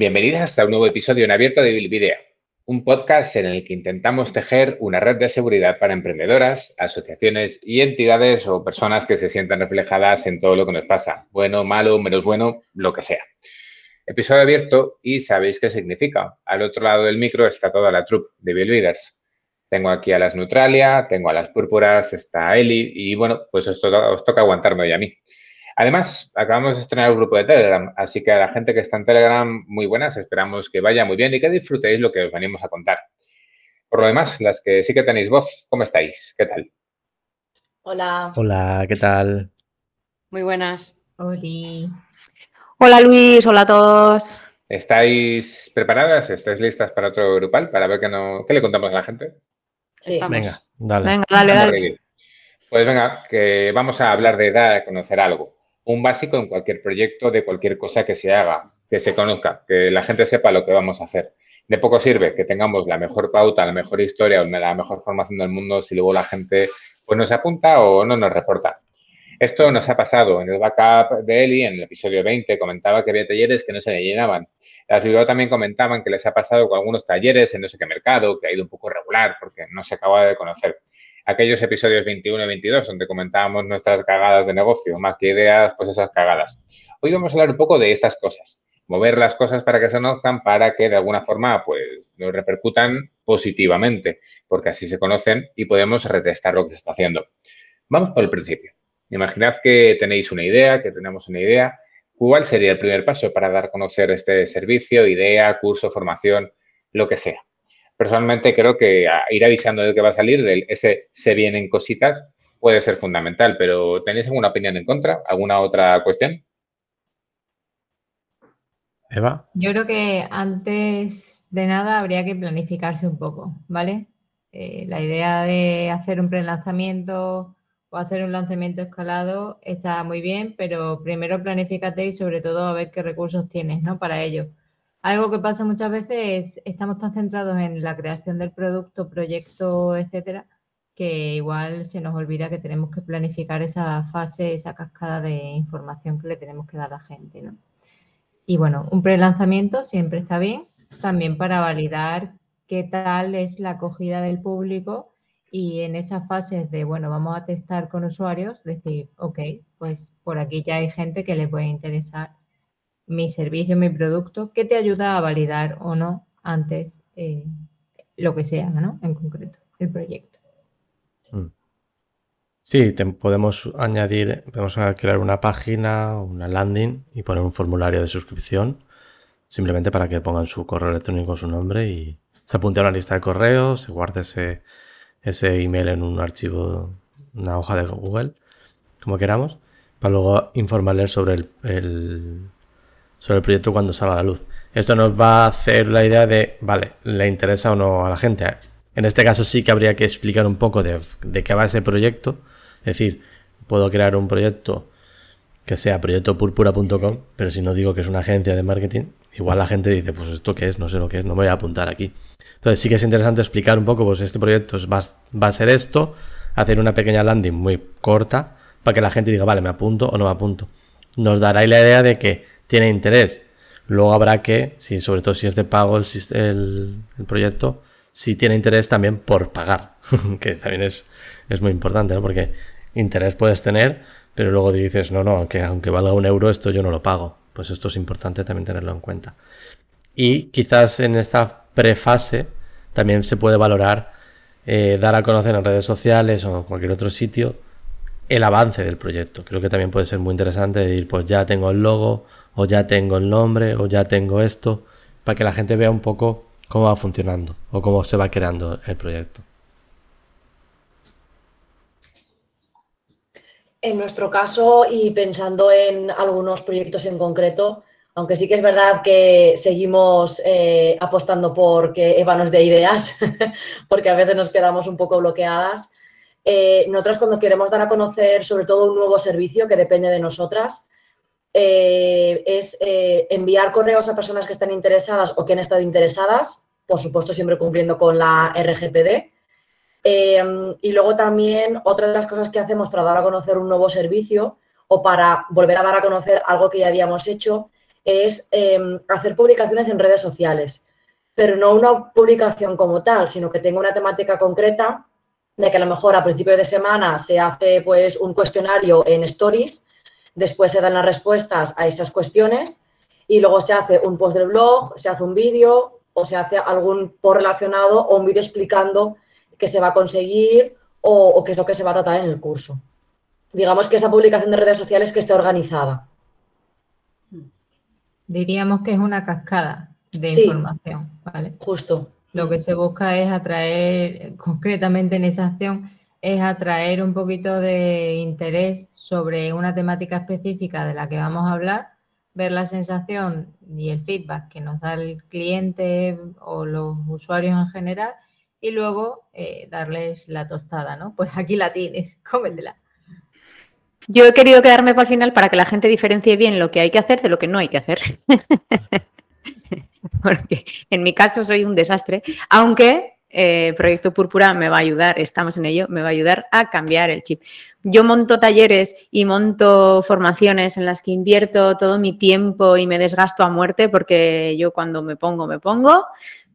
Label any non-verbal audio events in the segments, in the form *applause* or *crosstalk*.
Bienvenidas a un nuevo episodio en abierto de Bilvidea, un podcast en el que intentamos tejer una red de seguridad para emprendedoras, asociaciones y entidades o personas que se sientan reflejadas en todo lo que nos pasa, bueno, malo, menos bueno, lo que sea. Episodio abierto y sabéis qué significa. Al otro lado del micro está toda la troupe de Leaders. Tengo aquí a las Neutralia, tengo a las Púrpuras, está Eli y bueno, pues os os toca aguantarme hoy a mí. Además, acabamos de estrenar el grupo de Telegram, así que a la gente que está en Telegram, muy buenas, esperamos que vaya muy bien y que disfrutéis lo que os venimos a contar. Por lo demás, las que sí que tenéis voz, ¿cómo estáis? ¿Qué tal? Hola. Hola, ¿qué tal? Muy buenas. Oli. Hola Luis, hola a todos. ¿Estáis preparadas? ¿Estáis listas para otro grupal? Para ver qué, no, qué le contamos a la gente. Sí. Estamos. Venga, dale. Venga, dale, Vamos a dale. Pues venga, que vamos a hablar de dar a conocer algo. Un básico en cualquier proyecto, de cualquier cosa que se haga, que se conozca, que la gente sepa lo que vamos a hacer. De poco sirve que tengamos la mejor pauta, la mejor historia o la mejor formación del mundo si luego la gente pues nos apunta o no nos reporta. Esto nos ha pasado en el backup de Eli, en el episodio 20, comentaba que había talleres que no se le llenaban. Las Bilbao también comentaban que les ha pasado con algunos talleres en no sé qué mercado, que ha ido un poco regular porque no se acaba de conocer. Aquellos episodios 21 y 22 donde comentábamos nuestras cagadas de negocio, más que ideas, pues esas cagadas. Hoy vamos a hablar un poco de estas cosas, mover las cosas para que se conozcan, para que de alguna forma pues nos repercutan positivamente, porque así se conocen y podemos retestar lo que se está haciendo. Vamos por el principio. Imaginad que tenéis una idea, que tenemos una idea. ¿Cuál sería el primer paso para dar a conocer este servicio, idea, curso, formación, lo que sea? Personalmente creo que a- ir avisando de que va a salir, del ese se vienen cositas, puede ser fundamental, pero ¿tenéis alguna opinión en contra? ¿Alguna otra cuestión? Eva, Yo creo que antes de nada habría que planificarse un poco, ¿vale? Eh, la idea de hacer un prelanzamiento o hacer un lanzamiento escalado está muy bien, pero primero planifícate y sobre todo a ver qué recursos tienes, ¿no? Para ello. Algo que pasa muchas veces es estamos tan centrados en la creación del producto, proyecto, etcétera, que igual se nos olvida que tenemos que planificar esa fase, esa cascada de información que le tenemos que dar a la gente, ¿no? Y bueno, un prelanzamiento siempre está bien, también para validar qué tal es la acogida del público y en esas fases de, bueno, vamos a testar con usuarios, decir, ok, pues por aquí ya hay gente que le puede interesar mi servicio, mi producto, que te ayuda a validar o no antes eh, lo que sea, ¿no? En concreto, el proyecto. sí, te- podemos añadir, podemos crear una página, una landing y poner un formulario de suscripción, simplemente para que pongan su correo electrónico, su nombre y se apunte a una lista de correos, se guarde ese, ese email en un archivo, una hoja de Google, como queramos, para luego informarles sobre el- sobre el proyecto cuando salga la luz. Esto nos va a hacer la idea de, vale, ¿le interesa o no a la gente? En este caso sí que habría que explicar un poco de, de qué va ese proyecto. Es decir, puedo crear un proyecto que sea proyectopurpura.com, pero si no digo que es una agencia de marketing, igual la gente dice, pues esto qué es, no sé lo que es, no me voy a apuntar aquí. Entonces sí que es interesante explicar un poco, pues este proyecto va, va a ser esto, hacer una pequeña landing muy corta para que la gente diga, vale, me apunto o no me apunto. Nos dará la idea de que tiene interés. Luego habrá que, si, sobre todo si es de pago el, proyecto, si tiene interés también por pagar, *laughs* que también es, es muy importante, ¿no? Porque interés puedes tener, pero luego dices, no, no, que aunque valga un euro, esto yo no lo pago. Pues esto es importante también tenerlo en cuenta. Y quizás en esta prefase también se puede valorar eh, dar a conocer en redes sociales o en cualquier otro sitio el avance del proyecto. Creo que también puede ser muy interesante decir, pues ya tengo el logo, o ya tengo el nombre, o ya tengo esto, para que la gente vea un poco cómo va funcionando o cómo se va creando el proyecto. En nuestro caso, y pensando en algunos proyectos en concreto, aunque sí que es verdad que seguimos eh, apostando por que Eva nos dé ideas, *laughs* porque a veces nos quedamos un poco bloqueadas, eh, nosotros cuando queremos dar a conocer sobre todo un nuevo servicio que depende de nosotras, eh, es eh, enviar correos a personas que están interesadas o que han estado interesadas, por supuesto siempre cumpliendo con la RGPD. Y luego también otra de las cosas que hacemos para dar a conocer un nuevo servicio o para volver a dar a conocer algo que ya habíamos hecho es em, hacer publicaciones en redes sociales, pero no una publicación como tal, sino que tenga una temática concreta de que a lo mejor a principio de semana se hace pues un cuestionario en stories, después se dan las respuestas a esas cuestiones y luego se hace un post del blog, se hace un vídeo o se hace algún post relacionado o un vídeo explicando qué se va a conseguir o, o qué es lo que se va a tratar en el curso. Digamos que esa publicación de redes sociales que esté organizada. Diríamos que es una cascada de Sí. información, ¿vale? Justo. Lo que se busca es atraer, concretamente en esa acción, es atraer un poquito de interés sobre una temática específica de la que vamos a hablar, ver la sensación y el feedback que nos da el cliente o los usuarios en general y luego eh, darles la tostada, ¿no? Pues aquí la tienes, *laughs* cómetela. Yo he querido quedarme para el final para que la gente diferencie bien lo que hay que hacer de lo que no hay que hacer. *laughs* *laughs* Porque en mi caso soy un desastre, aunque eh, Proyecto Púrpura me va a ayudar, estamos en ello, me va a ayudar a cambiar el chip. Yo monto talleres y monto formaciones en las que invierto todo mi tiempo y me desgasto a muerte porque yo cuando me pongo, me pongo,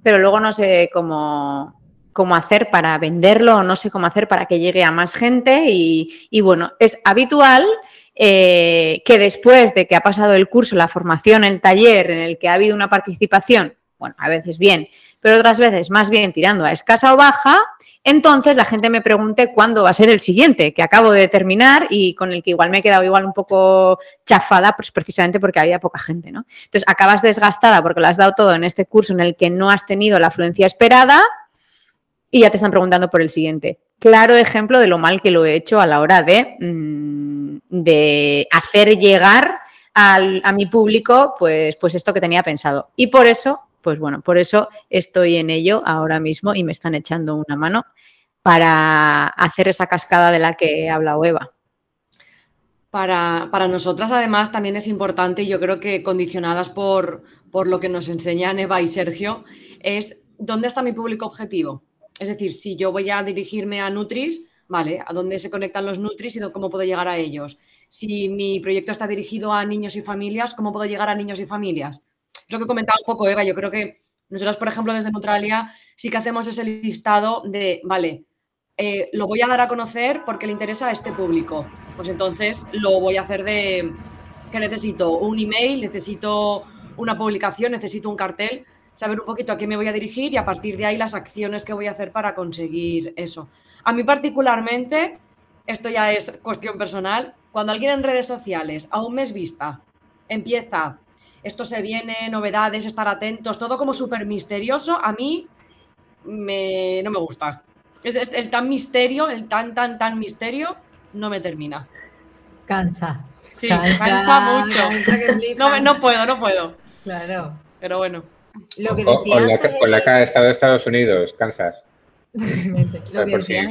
pero luego no sé cómo, cómo hacer para venderlo o no sé cómo hacer para que llegue a más gente y, y bueno, es habitual eh, que después de que ha pasado el curso, la formación, el taller en el que ha habido una participación, bueno, a veces bien, pero otras veces más bien tirando a escasa o baja, entonces la gente me pregunte cuándo va a ser el siguiente, que acabo de terminar y con el que igual me he quedado igual un poco chafada, pues precisamente porque había poca gente, ¿no? Entonces acabas desgastada porque lo has dado todo en este curso en el que no has tenido la afluencia esperada y ya te están preguntando por el siguiente. Claro ejemplo de lo mal que lo he hecho a la hora de, mm, de hacer llegar al- a mi público pues, pues esto que tenía pensado. Y por eso, pues bueno, por eso estoy en ello ahora mismo y me están echando una mano para hacer esa cascada de la que ha hablado Eva. Para, para nosotras, además, también es importante, yo creo que condicionadas por, por lo que nos enseñan Eva y Sergio, es dónde está mi público objetivo. Es decir, si yo voy a dirigirme a Nutris, ¿vale? ¿A dónde se conectan los Nutris y cómo puedo llegar a ellos? Si mi proyecto está dirigido a niños y familias, ¿cómo puedo llegar a niños y familias? Es lo que comentaba un poco Eva. Yo creo que nosotros, por ejemplo, desde Neutralia, sí que hacemos ese listado de, vale, eh, lo voy a dar a conocer porque le interesa a este público. Pues entonces lo voy a hacer de que necesito un email, necesito una publicación, necesito un cartel, saber un poquito a qué me voy a dirigir y a partir de ahí las acciones que voy a hacer para conseguir eso. A mí particularmente, esto ya es cuestión personal, cuando alguien en redes sociales a un mes vista empieza, esto se viene, novedades, estar atentos, todo como súper misterioso, a mí me, no me gusta. Es- es- el tan misterio, el tan, tan, tan misterio, no me termina. Cansa. Sí, cansa mucho. cansa. No, me- no puedo, no puedo. Claro. Pero bueno. Lo que O- decía con, la, antes con la Eli- cara de Estado de Estados Unidos, Kansas. Lo que decía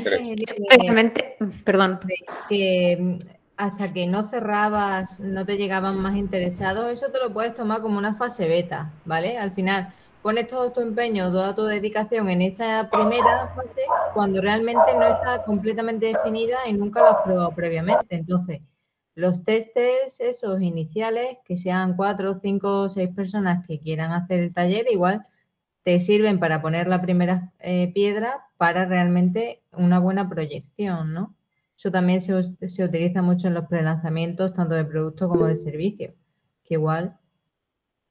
Precisamente, perdón, que mm, hasta que no cerrabas, no te llegaban más interesados, eso te lo puedes tomar como una fase beta, ¿vale? Al final, pones todo tu empeño, toda tu dedicación en esa primera fase cuando realmente no está completamente definida y nunca lo has probado previamente. Entonces, los testers, esos iniciales, que sean cuatro, cinco o seis personas que quieran hacer el taller, igual te sirven para poner la primera eh, piedra para realmente una buena proyección, ¿no? Eso también se, se utiliza mucho en los prelanzamientos, tanto de producto como de servicio, que igual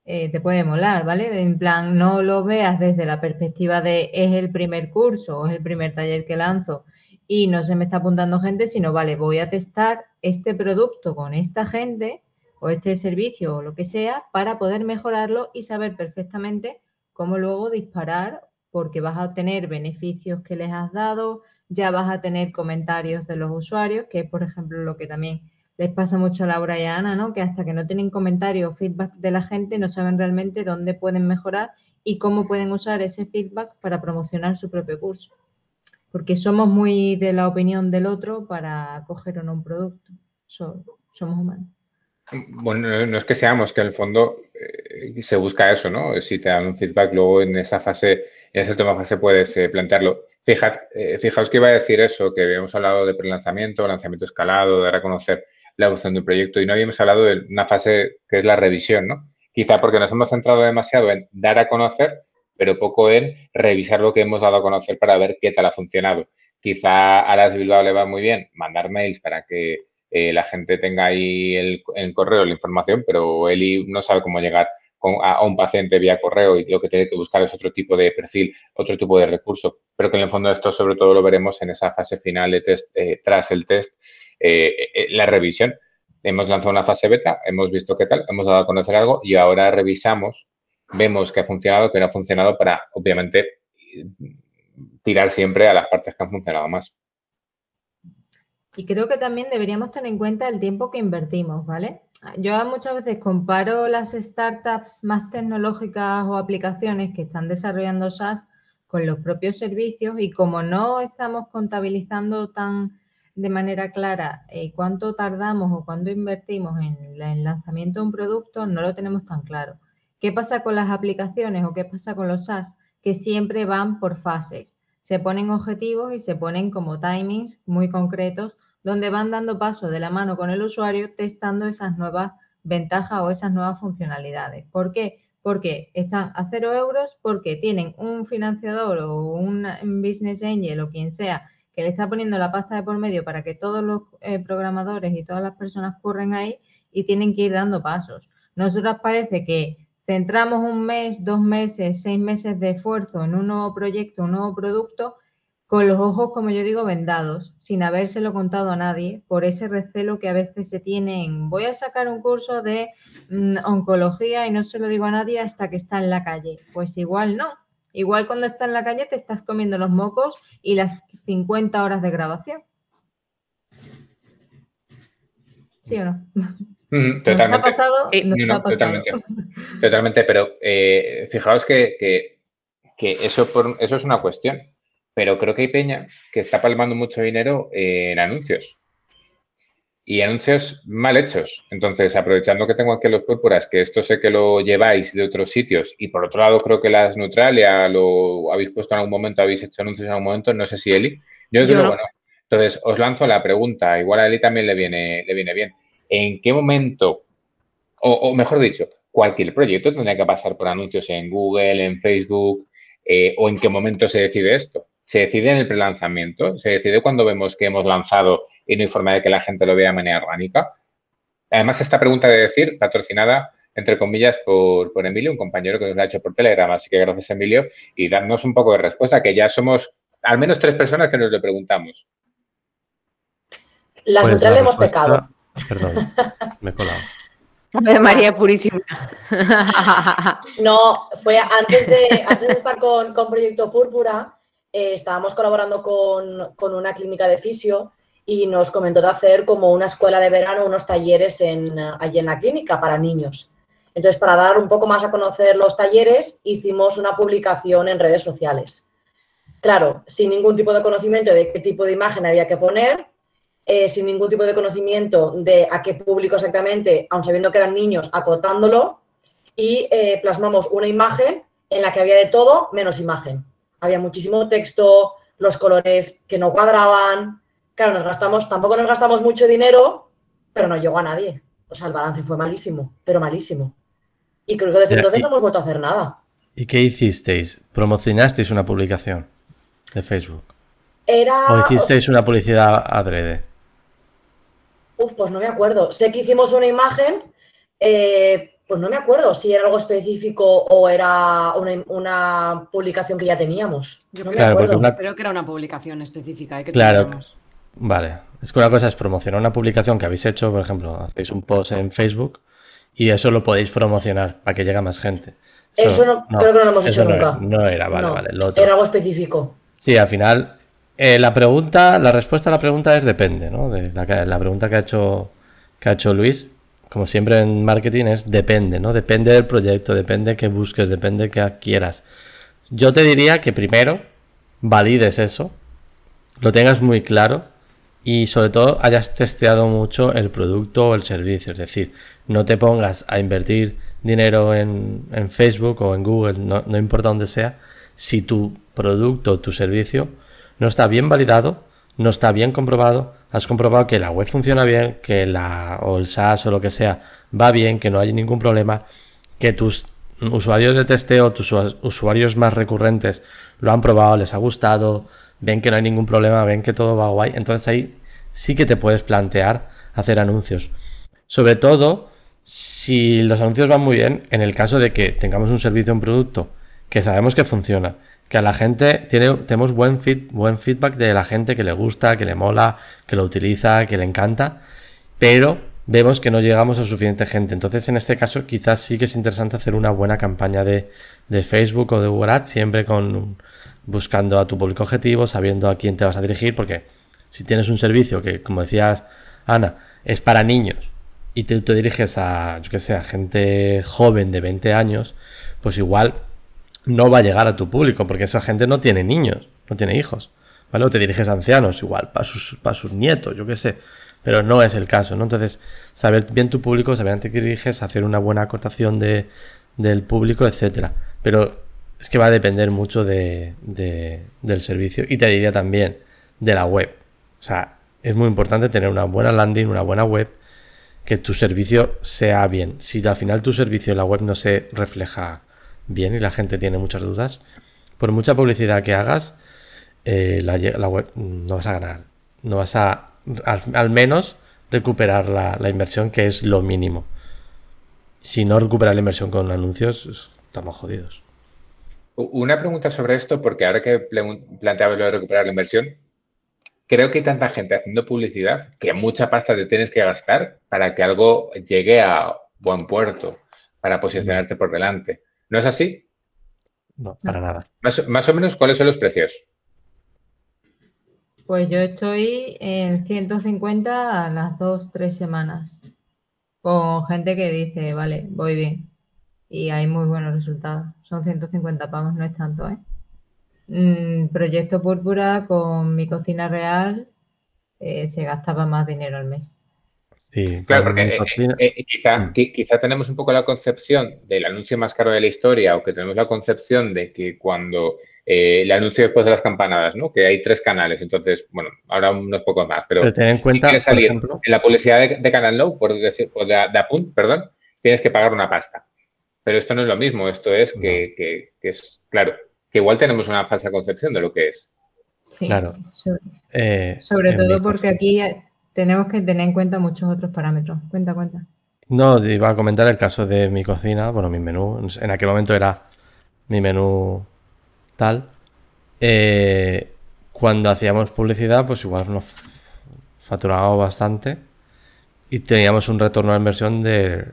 eh, te puede molar, ¿vale? En plan, no lo veas desde la perspectiva de es el primer curso o es el primer taller que lanzo y no se me está apuntando gente, sino, vale, voy a testar este producto con esta gente o este servicio o lo que sea para poder mejorarlo y saber perfectamente cómo luego disparar porque vas a tener beneficios que les has dado, ya vas a tener comentarios de los usuarios, que es por ejemplo lo que también les pasa mucho a Laura y a Ana, ¿no? Que hasta que no tienen comentarios o feedback de la gente no saben realmente dónde pueden mejorar y cómo pueden usar ese feedback para promocionar su propio curso. Porque somos muy de la opinión del otro para coger o no un producto. So- somos humanos. Bueno, no- es que seamos, que en el fondo eh, se busca eso, ¿no? Si te dan un feedback, luego en esa fase, en esa última fase puedes eh, plantearlo. Fijad, eh, fijaos que iba a decir eso, que habíamos hablado de prelanzamiento, lanzamiento escalado, dar a conocer la evolución de un proyecto y no habíamos hablado de una fase que es la revisión, ¿no? Quizá porque nos hemos centrado demasiado en dar a conocer, pero poco en revisar lo que hemos dado a conocer para ver qué tal ha funcionado. Quizá a las Bilbao le va muy bien mandar mails para que eh, la gente tenga ahí el, el, correo, la información, pero Eli no sabe cómo llegar a, un paciente vía correo y lo que tiene que buscar es otro tipo de perfil, otro tipo de recurso. Pero que en el fondo esto sobre todo lo veremos en esa fase final de test, eh, tras el test, eh, la revisión. Hemos lanzado una fase beta, hemos visto qué tal, hemos dado a conocer algo y ahora revisamos, vemos que ha funcionado, que no ha funcionado para, obviamente, tirar siempre a las partes que han funcionado más. Y creo que también deberíamos tener en cuenta el tiempo que invertimos, ¿vale? Yo muchas veces comparo las startups más tecnológicas o aplicaciones que están desarrollando SaaS con los propios servicios y como no estamos contabilizando tan de manera clara eh, cuánto tardamos o cuánto invertimos en el lanzamiento de un producto, no lo tenemos tan claro. ¿Qué pasa con las aplicaciones o qué pasa con los SaaS? Que siempre van por fases. Se ponen objetivos y se ponen como timings muy concretos donde van dando paso de la mano con el usuario testando esas nuevas ventajas o esas nuevas funcionalidades. ¿Por qué? Porque están a cero euros, porque tienen un financiador o un business angel o quien sea que le está poniendo la pasta de por medio para que todos los eh, programadores y todas las personas corren ahí y tienen que ir dando pasos. Nosotros parece que centramos un mes, dos meses, seis meses de esfuerzo en un nuevo proyecto, un nuevo producto con los ojos, como yo digo, vendados, sin habérselo contado a nadie, por ese recelo que a veces se tiene en voy a sacar un curso de mm, oncología y no se lo digo a nadie hasta que está en la calle. Pues igual no. Igual cuando está en la calle te estás comiendo los mocos y las 50 horas de grabación. ¿Sí o no? *laughs* totalmente. ha pasado? Totalmente, *laughs* totalmente, pero eh, fijaos que, que, eso, por, eso es una cuestión pero creo que hay peña que está palmando mucho dinero en anuncios. Y anuncios mal hechos. Entonces, aprovechando que tengo aquí los púrpuras, que esto sé que lo lleváis de otros sitios, y por otro lado creo que las Neutralia lo habéis puesto en algún momento, habéis hecho anuncios en algún momento, no sé si Eli. Yo, desde luego no. Entonces, os lanzo la pregunta, igual a Eli también le viene, le viene bien. ¿En qué momento, o, o mejor dicho, cualquier proyecto tendría que pasar por anuncios en Google, en Facebook, eh, o en qué momento se decide esto? se decide en el prelanzamiento, se decide cuando vemos que hemos lanzado y no hay forma de que la gente lo vea de manera orgánica. Además, esta pregunta de decir, patrocinada, entre comillas, por, Emilio, un compañero que nos la ha hecho por Telegram, así que gracias, Emilio, y dándonos un poco de respuesta, que ya somos al menos tres personas que nos lo preguntamos. Las pues la hemos pecado. Perdón, me he colado. María Purísima. *laughs* No, fue antes de, antes de estar con, con Proyecto Púrpura, eh, estábamos colaborando con, una clínica de fisio y nos comentó de hacer como una escuela de verano, unos talleres en, allí en la clínica para niños. Entonces, para dar un poco más a conocer los talleres, hicimos una publicación en redes sociales. Claro, sin ningún tipo de conocimiento de qué tipo de imagen había que poner, eh, sin ningún tipo de conocimiento de a qué público exactamente, aun sabiendo que eran niños, acotándolo, y eh, plasmamos una imagen en la que había de todo menos imagen había muchísimo texto, los colores que no cuadraban. Claro, nos gastamos, tampoco nos gastamos mucho dinero, pero no llegó a nadie. O sea, el balance fue malísimo, pero malísimo. Y creo que desde entonces no hemos vuelto a hacer nada. ¿Y qué hicisteis? ¿Promocionasteis una publicación de Facebook? Era... ¿O hicisteis una publicidad adrede? Uf, pues no me acuerdo. Sé que hicimos una imagen, eh, pues no me acuerdo si era algo específico o era una, publicación que ya teníamos. Yo creo, que era una publicación específica. ¿eh? que claro. Vale. Es que una cosa es promocionar una publicación que habéis hecho, por ejemplo, hacéis un post en Facebook y eso lo podéis promocionar para que llegue más gente. Eso, no, creo que no lo hemos hecho nunca. no era, vale, vale. Era algo específico. Sí, al final, eh, la pregunta, la respuesta a la pregunta es depende, ¿no? De la, la pregunta que ha hecho que ha hecho Luis como siempre en marketing, es depende, ¿no? Depende del proyecto, depende que busques, depende que quieras. Yo te diría que primero valides eso, lo tengas muy claro y sobre todo hayas testeado mucho el producto o el servicio. Es decir, no te pongas a invertir dinero en, Facebook o en Google, no, no importa dónde sea, si tu producto o tu servicio no está bien validado, no está bien comprobado, has comprobado que la web funciona bien, que la o el SaaS o lo que sea va bien, que no hay ningún problema. que tus usuarios de testeo, tus usuarios más recurrentes lo han probado, les ha gustado, ven que no hay ningún problema, ven que todo va guay, entonces ahí sí que te puedes plantear hacer anuncios. Sobre todo si los anuncios van muy bien, en el caso de que tengamos un servicio, un producto que sabemos que funciona, que a la gente tiene, tenemos buen, buen feedback de la gente que le gusta, que le mola, que lo utiliza, que le encanta, pero vemos que no llegamos a suficiente gente. Entonces, en este caso, quizás sí que es interesante hacer una buena campaña de, Facebook o de Google siempre con buscando a tu público objetivo, sabiendo a quién te vas a dirigir, porque si tienes un servicio que, como decías, Ana, es para niños y te, te diriges a, yo que sé, a gente joven de 20 años, pues igual no va a llegar a tu público, porque esa gente no tiene niños, no tiene hijos. ¿Vale? O te diriges a ancianos, igual, para sus, para sus nietos, yo qué sé pero no es el caso, ¿no? Entonces, saber bien tu público, saber a qué diriges, hacer una buena acotación de, del público, etcétera. Pero es que va a depender mucho de, del servicio y te diría también de la web. O sea, es muy importante tener una buena landing, una buena web, que tu servicio sea bien. Si al final tu servicio en la web no se refleja bien y la gente tiene muchas dudas, por mucha publicidad que hagas, eh, la, la web no vas a ganar. No vas a al, menos recuperar la, inversión, que es lo mínimo. Si no recuperar la inversión con anuncios, estamos jodidos. Una pregunta sobre esto, porque ahora que planteaba lo de recuperar la inversión, creo que hay tanta gente haciendo publicidad que mucha pasta te tienes que gastar para que algo llegue a buen puerto, para posicionarte por delante. ¿No es así? No, para nada. más o menos, ¿cuáles son los precios? Pues yo estoy en 150 a las dos, tres semanas. Con gente que dice, vale, voy bien. Y hay muy buenos resultados. Son 150 pavos, no es tanto, ¿eh? Mm, proyecto Púrpura con mi cocina real eh, se gastaba más dinero al mes. Sí, claro, porque eh, eh, quizá, mm. quizá tenemos un poco la concepción del anuncio más caro de la historia o que tenemos la concepción de que cuando eh, el anuncio después de las campanadas, ¿no? Que hay tres canales, entonces, bueno, ahora unos pocos más, pero, ten en cuenta, si salir en la publicidad de, Canal No, por decir, o de, Apunt, perdón, tienes que pagar una pasta. Pero esto no es lo mismo, esto es que, es, claro, que igual tenemos una falsa concepción de lo que es. Sí, claro. Eh, sobre, todo porque aquí tenemos que tener en cuenta muchos otros parámetros. Cuenta, cuenta. No, iba a comentar el caso de mi cocina, bueno, mi menú, en aquel momento era mi menú tal, eh, cuando hacíamos publicidad, pues igual nos facturábamos bastante y teníamos un retorno de inversión de,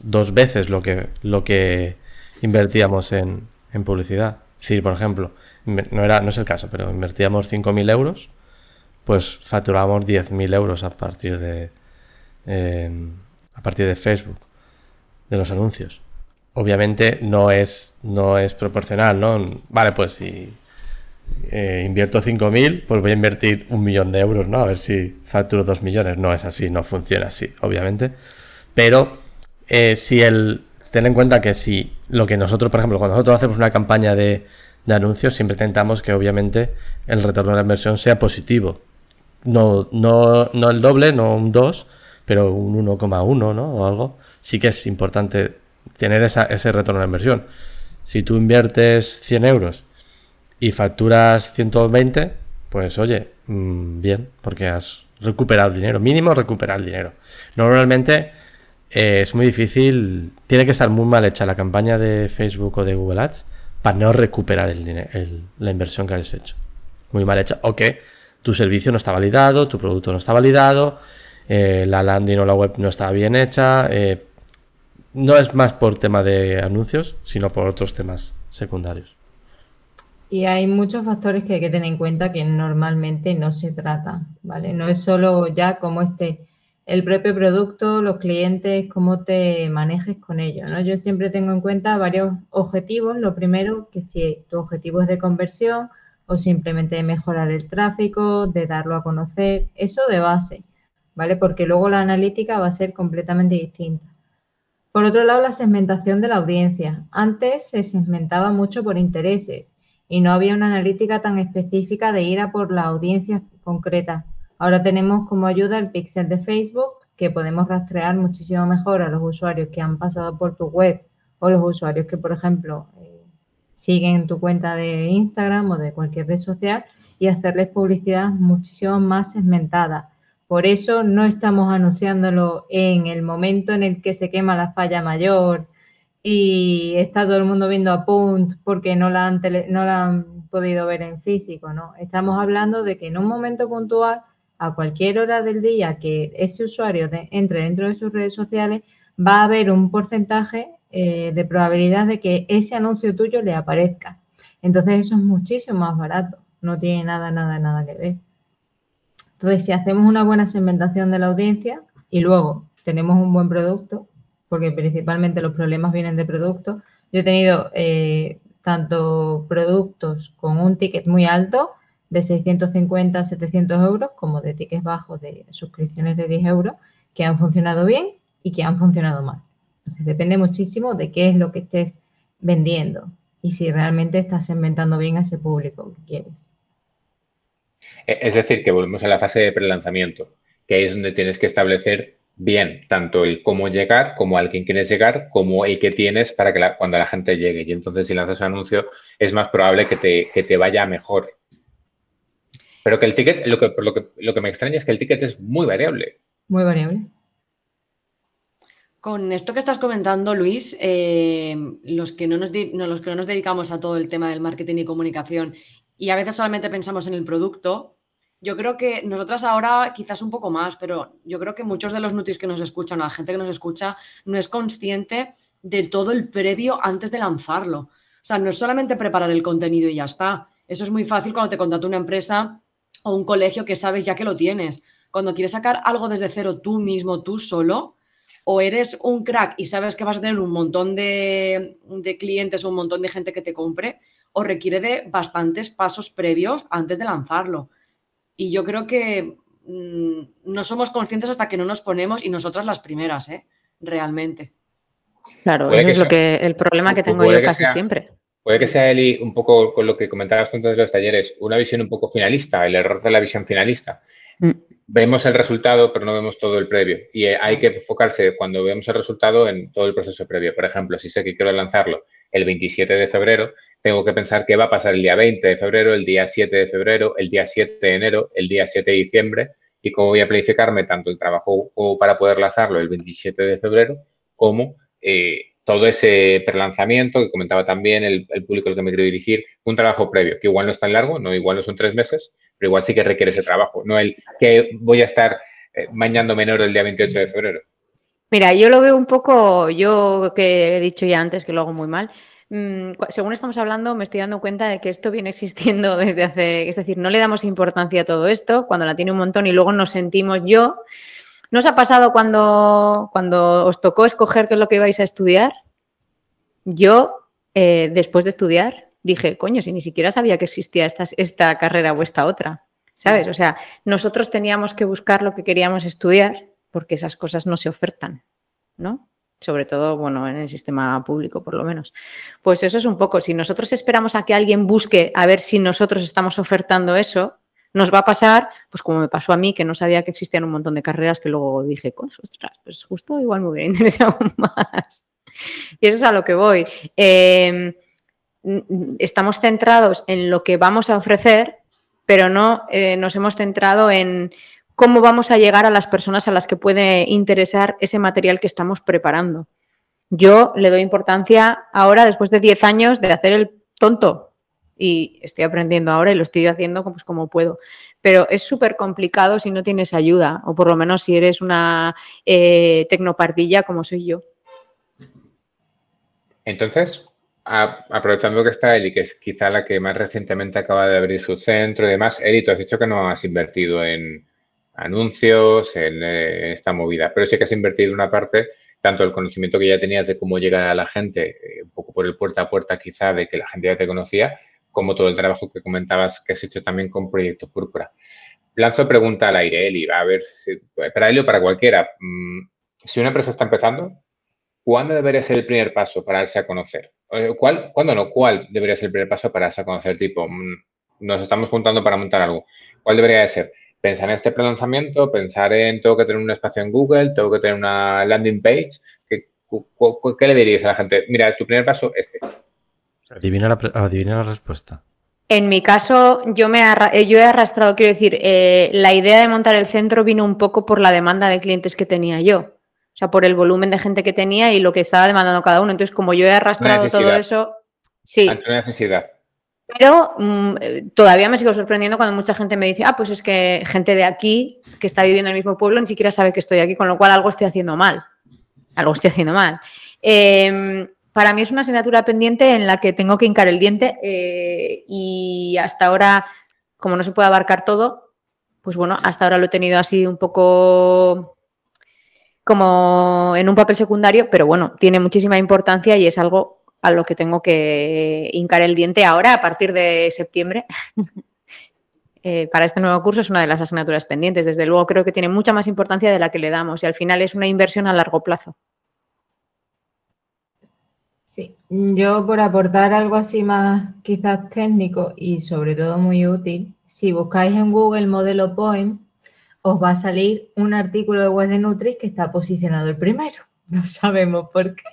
dos veces lo que, lo que invertíamos en, publicidad. Es decir, por ejemplo, no, era, no es el caso, pero invertíamos 5.000 euros, pues facturábamos 10.000 euros a partir de, eh, a partir de Facebook, de los anuncios obviamente no es, no es proporcional, ¿no? Vale, pues si eh, invierto 5.000, pues voy a invertir un millón de euros, ¿no? A ver si facturo 2 millones. No es así, no funciona así, obviamente. Pero eh, si el... Ten en cuenta que si lo que nosotros, por ejemplo, cuando nosotros hacemos una campaña de, de anuncios, siempre intentamos que obviamente el retorno de la inversión sea positivo. No, no, no el doble, no un 2, pero un 1,1, ¿no? O algo. Sí que es importante tener ese retorno de inversión. Si tú inviertes 100 euros y facturas 120, pues oye, mm, bien, porque has recuperado dinero, mínimo recuperar el dinero. Normalmente eh, es muy difícil, tiene que estar muy mal hecha la campaña de Facebook o de Google Ads para no recuperar el, la inversión que has hecho. Muy mal hecha. O tu servicio no está validado, tu producto no está validado, eh, la landing o la web no está bien hecha, eh, no es más por tema de anuncios, sino por otros temas secundarios. Y hay muchos factores que hay que tener en cuenta que normalmente no se trata, ¿vale? No es solo ya como este, el propio producto, los clientes, cómo te manejes con ellos, ¿no? Yo siempre tengo en cuenta varios objetivos. Lo primero, que si tu objetivo es de conversión o simplemente de mejorar el tráfico, de darlo a conocer, eso de base, ¿vale? Porque luego la analítica va a ser completamente distinta. Por otro lado, la segmentación de la audiencia. Antes se segmentaba mucho por intereses y no había una analítica tan específica de ir a por la audiencia concreta. Ahora tenemos como ayuda el pixel de Facebook que podemos rastrear muchísimo mejor a los usuarios que han pasado por tu web o los usuarios que, por ejemplo, siguen tu cuenta de Instagram o de cualquier red social y hacerles publicidad muchísimo más segmentada. Por eso no estamos anunciándolo en el momento en el que se quema la falla mayor y está todo el mundo viendo a Punt porque no la han, no la han podido ver en físico, ¿no? Estamos hablando de que en un momento puntual, a cualquier hora del día que ese usuario entre dentro de sus redes sociales, va a haber un porcentaje eh, de probabilidad de que ese anuncio tuyo le aparezca. Entonces eso es muchísimo más barato, no tiene nada, nada, nada que ver. Entonces, si hacemos una buena segmentación de la audiencia y luego tenemos un buen producto, porque principalmente los problemas vienen de producto, yo he tenido eh, tanto productos con un ticket muy alto, de 650 a 700 euros, como de tickets bajos de suscripciones de 10 euros, que han funcionado bien y que han funcionado mal. Entonces, depende muchísimo de qué es lo que estés vendiendo y si realmente estás segmentando bien a ese público que quieres. E, es decir, que volvemos a la fase de prelanzamiento, que ahí es donde tienes que establecer bien tanto el cómo llegar, como al quien quieres llegar, como el que tienes para que cuando la gente llegue. Y entonces, si lanzas un anuncio, es más probable que te, que te vaya mejor. Pero que el ticket, lo que, lo, que, lo que me extraña es que el ticket es muy variable. Muy variable. Con esto que estás comentando, Luis, eh, los, que no nos dedicamos a todo el tema del marketing y comunicación y a veces solamente pensamos en el producto, yo creo que nosotras ahora quizás un poco más, pero yo creo que muchos de los nutris que nos escuchan, la gente que nos escucha, no es consciente de todo el previo antes de lanzarlo. O sea, no es solamente preparar el contenido y ya está. Eso es muy fácil cuando te contrata una empresa o un colegio que sabes ya que lo tienes. Cuando quieres sacar algo desde cero tú mismo, tú solo, o eres un crack y sabes que vas a tener un montón de, de clientes o un montón de gente que te compre, o requiere de bastantes pasos previos antes de lanzarlo. Y yo creo que mm, no somos conscientes hasta que no nos ponemos y nosotras las primeras, ¿eh? Realmente. Claro, eso es lo que, el problema que tengo yo casi siempre. Puede que sea, Eli, un poco con lo que comentabas antes de los talleres, una visión un poco finalista, el error de la visión finalista. Mm. Vemos el resultado, pero no vemos todo el previo. Y eh, hay que enfocarse cuando vemos el resultado en todo el proceso previo. Por ejemplo, si sé que quiero lanzarlo el 27 de febrero, tengo que pensar qué va a pasar el día 20 de febrero, el día 7 de febrero, el día 7 de enero, el día 7 de diciembre y cómo voy a planificarme tanto el trabajo para poder lanzarlo el 27 de febrero como eh, todo ese prelanzamiento que comentaba también el, público al que me quiero dirigir, un trabajo previo, que igual no es tan largo, no igual no son tres meses, pero igual sí que requiere ese trabajo, no el que voy a estar eh, bañando menor el día 28 de febrero. Mira, yo lo veo un poco, yo que he dicho ya antes que lo hago muy mal, Mm, según estamos hablando, me estoy dando cuenta de que esto viene existiendo *laughs* desde hace, es decir, no le damos importancia a todo esto cuando la tiene un montón y luego nos sentimos yo. ¿No os ha pasado cuando, cuando os tocó escoger qué es lo que ibais a estudiar? Yo, eh, después de estudiar, dije, coño, si ni siquiera sabía que existía esta, esta carrera o esta otra, ¿sabes? O sea, nosotros teníamos que buscar lo que queríamos estudiar porque esas cosas no se ofertan, ¿no? sobre todo, bueno, en el sistema público por lo menos. Pues eso es un poco, si nosotros esperamos a que alguien busque a ver si nosotros estamos ofertando eso, nos va a pasar, pues como me pasó a mí, que no sabía que existían un montón de carreras que luego dije, ostras, pues justo igual me hubiera *laughs* interesado más. Y eso es a lo que voy. Em, estamos centrados en lo que vamos a ofrecer, pero no eh, nos hemos centrado en cómo vamos a llegar a las personas a las que puede interesar ese material que estamos preparando. Yo le doy importancia ahora, después de 10 años, de hacer el tonto. Y estoy aprendiendo ahora y lo estoy haciendo pues, como puedo. Pero es súper complicado si no tienes ayuda, o por lo menos si eres una eh, tecnopardilla como soy yo. Entonces, aprovechando que está Eli, que es quizá la que más recientemente acaba de abrir su centro y demás, Eli, tú has dicho que no has invertido en, anuncios, en, eh, esta movida. Pero sí que has invertido una parte, tanto el conocimiento que ya tenías de cómo llegar a la gente, eh, un poco por el puerta a puerta quizá, de que la gente ya te conocía, como todo el trabajo que comentabas que has hecho también con Proyecto Púrpura. Lanzo pregunta al aire, Eli, a ver, si, para él o para cualquiera. Mm, si una empresa está empezando, ¿cuándo debería ser el primer paso para darse a conocer? Eh, ¿Cuál, ¿Cuándo no? ¿Cuál debería ser el primer paso para darse a conocer? Tipo, mm, nos estamos juntando para montar algo. ¿Cuál debería de ser? pensar en este prelanzamiento, pensar en tengo que tener un espacio en Google, tengo que tener una landing page. ¿Qué, qué le dirías a la gente? Mira, tu primer paso, este. Adivina la, adivina la respuesta. En mi caso, yo, me eh, yo he arrastrado, quiero decir, eh, la idea de montar el centro vino un poco por la demanda de clientes que tenía yo. O sea, por el volumen de gente que tenía y lo que estaba demandando cada uno. Entonces, como yo he arrastrado todo eso, sí. necesidad. Pero mm, todavía me sigo sorprendiendo cuando mucha gente me dice, ah, pues es que gente de aquí que está viviendo en el mismo pueblo ni siquiera sabe que estoy aquí, con lo cual algo estoy haciendo mal. Algo estoy haciendo mal. Eh, para mí es una asignatura pendiente en la que tengo que hincar el diente eh, y hasta ahora, como no se puede abarcar todo, pues bueno, hasta ahora lo he tenido así un poco como en un papel secundario, pero bueno, tiene muchísima importancia y es algo a lo que tengo que hincar el diente ahora a partir de septiembre. *laughs* Eh, para este nuevo curso es una de las asignaturas pendientes. Desde luego creo que tiene mucha más importancia de la que le damos y al final es una inversión a largo plazo. Sí, yo por aportar algo así más quizás técnico y sobre todo muy útil, si buscáis en Google modelo POEM, os va a salir un artículo de web de Nutris que está posicionado el primero. *laughs* No sabemos por qué.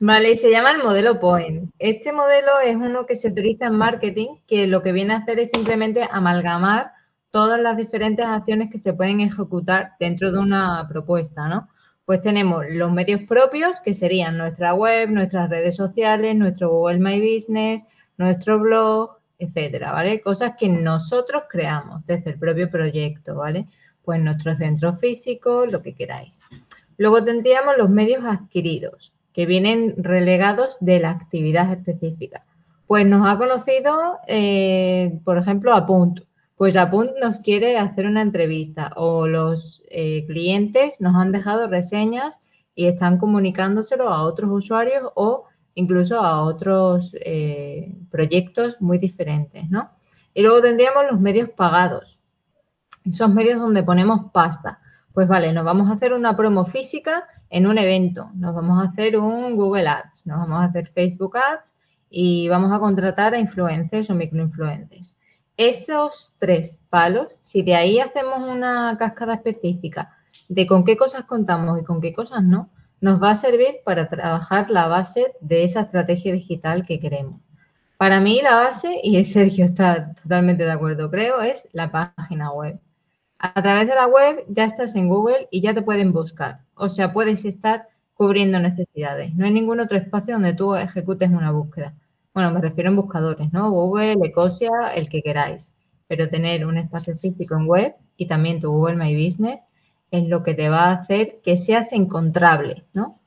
Vale, se llama el modelo POEM. Este modelo es uno que se utiliza en marketing, que lo que viene a hacer es simplemente amalgamar todas las diferentes acciones que se pueden ejecutar dentro de una propuesta, ¿no? pues tenemos los medios propios, que serían nuestra web, nuestras redes sociales, nuestro Google My Business, nuestro blog, etcétera, ¿vale? Cosas que nosotros creamos desde el propio proyecto, ¿vale? Pues nuestro centro físico, lo que queráis. Luego tendríamos los medios adquiridos, que vienen relegados de la actividad específica. Pues nos ha conocido, eh, por ejemplo, a punto pues Apunt nos quiere hacer una entrevista o los eh, clientes nos han dejado reseñas y están comunicándoselo a otros usuarios o incluso a otros eh, proyectos muy diferentes, ¿no? Y luego tendríamos los medios pagados, esos medios donde ponemos pasta. Pues vale, nos vamos a hacer una promo física en un evento, nos vamos a hacer un Google Ads, nos vamos a hacer Facebook Ads y vamos a contratar a influencers o microinfluencers. Esos tres palos, si de ahí hacemos una cascada específica de con qué cosas contamos y con qué cosas no, nos va a servir para trabajar la base de esa estrategia digital que queremos. Para mí la base, y *laughs* Sergio está totalmente de acuerdo, creo, es la página web. A través de la web ya estás en Google y ya te pueden buscar. O sea, puedes estar cubriendo necesidades. No hay ningún otro espacio donde tú ejecutes una búsqueda. Bueno, me refiero en buscadores, ¿no? Google, Ecosia, el que queráis. Pero tener un espacio físico en web y también tu Google My Business es lo que te va a hacer que seas encontrable, ¿no?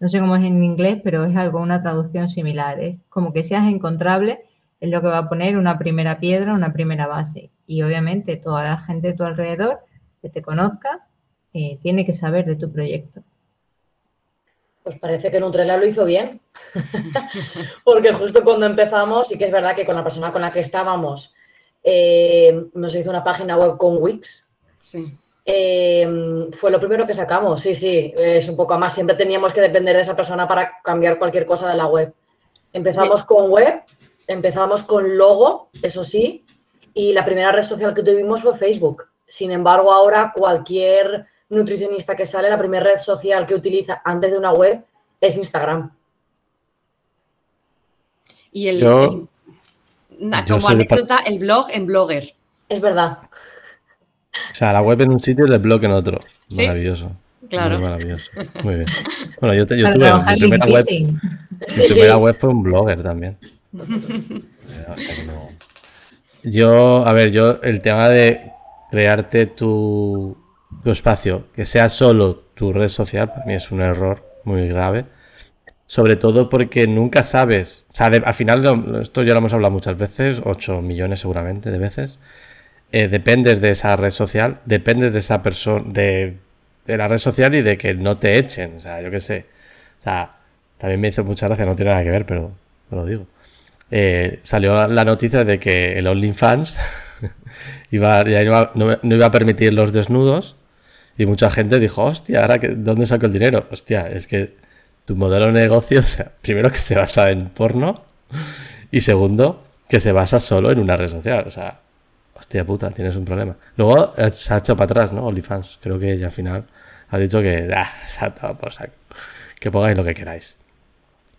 No sé cómo es en inglés, pero es algo, una traducción similar. Es como que seas encontrable es lo que va a poner una primera piedra, una primera base. Y obviamente toda la gente de tu alrededor que te conozca eh, tiene que saber de tu proyecto. Pues parece que Nutrela lo hizo bien, *laughs* porque justo cuando empezamos, sí que es verdad que con la persona con la que estábamos eh, nos hizo una página web con Wix. Sí. Eh, fue lo primero que sacamos, sí, sí, es un poco más. Siempre teníamos que depender de esa persona para cambiar cualquier cosa de la web. Empezamos con web, empezamos con logo, eso sí, y la primera red social que tuvimos fue Facebook. Sin embargo, ahora cualquier nutricionista que sale, la primera red social que utiliza antes de una web es Instagram. Y el, como anécdota, el blog en Blogger. Es verdad. O sea, la web en un sitio y el blog en otro. Maravilloso. Claro. Muy maravilloso. Muy bien. Bueno, yo, te, yo tuve mi primera web. Mi primera web fue un blogger también. *laughs* Yo, a ver, yo el tema de crearte tu, tu espacio, que sea solo tu red social, para mí es un error muy grave. Sobre todo porque nunca sabes, o sea, al final, esto ya lo hemos hablado muchas veces, 8 millones seguramente de veces, eh, dependes de esa red social, dependes de esa persona, de, la red social y de que no te echen, o sea, yo qué sé. O sea, también me hizo mucha gracia, no tiene nada que ver, pero lo digo. Eh, salió la noticia de que el OnlyFans *laughs* iba, ya no, iba a permitir los desnudos y mucha gente dijo, hostia, ¿ahora que, dónde saco el dinero? Hostia, es que tu modelo de negocio, *laughs* o sea, primero que se basa en porno y segundo que se basa solo en una red social. O sea, hostia puta, tienes un problema. Luego eh, se ha hecho para atrás, ¿no? OnlyFans. Creo que ella al final ha dicho que, *laughs* ah, se ha por saco. Que pongáis lo que queráis.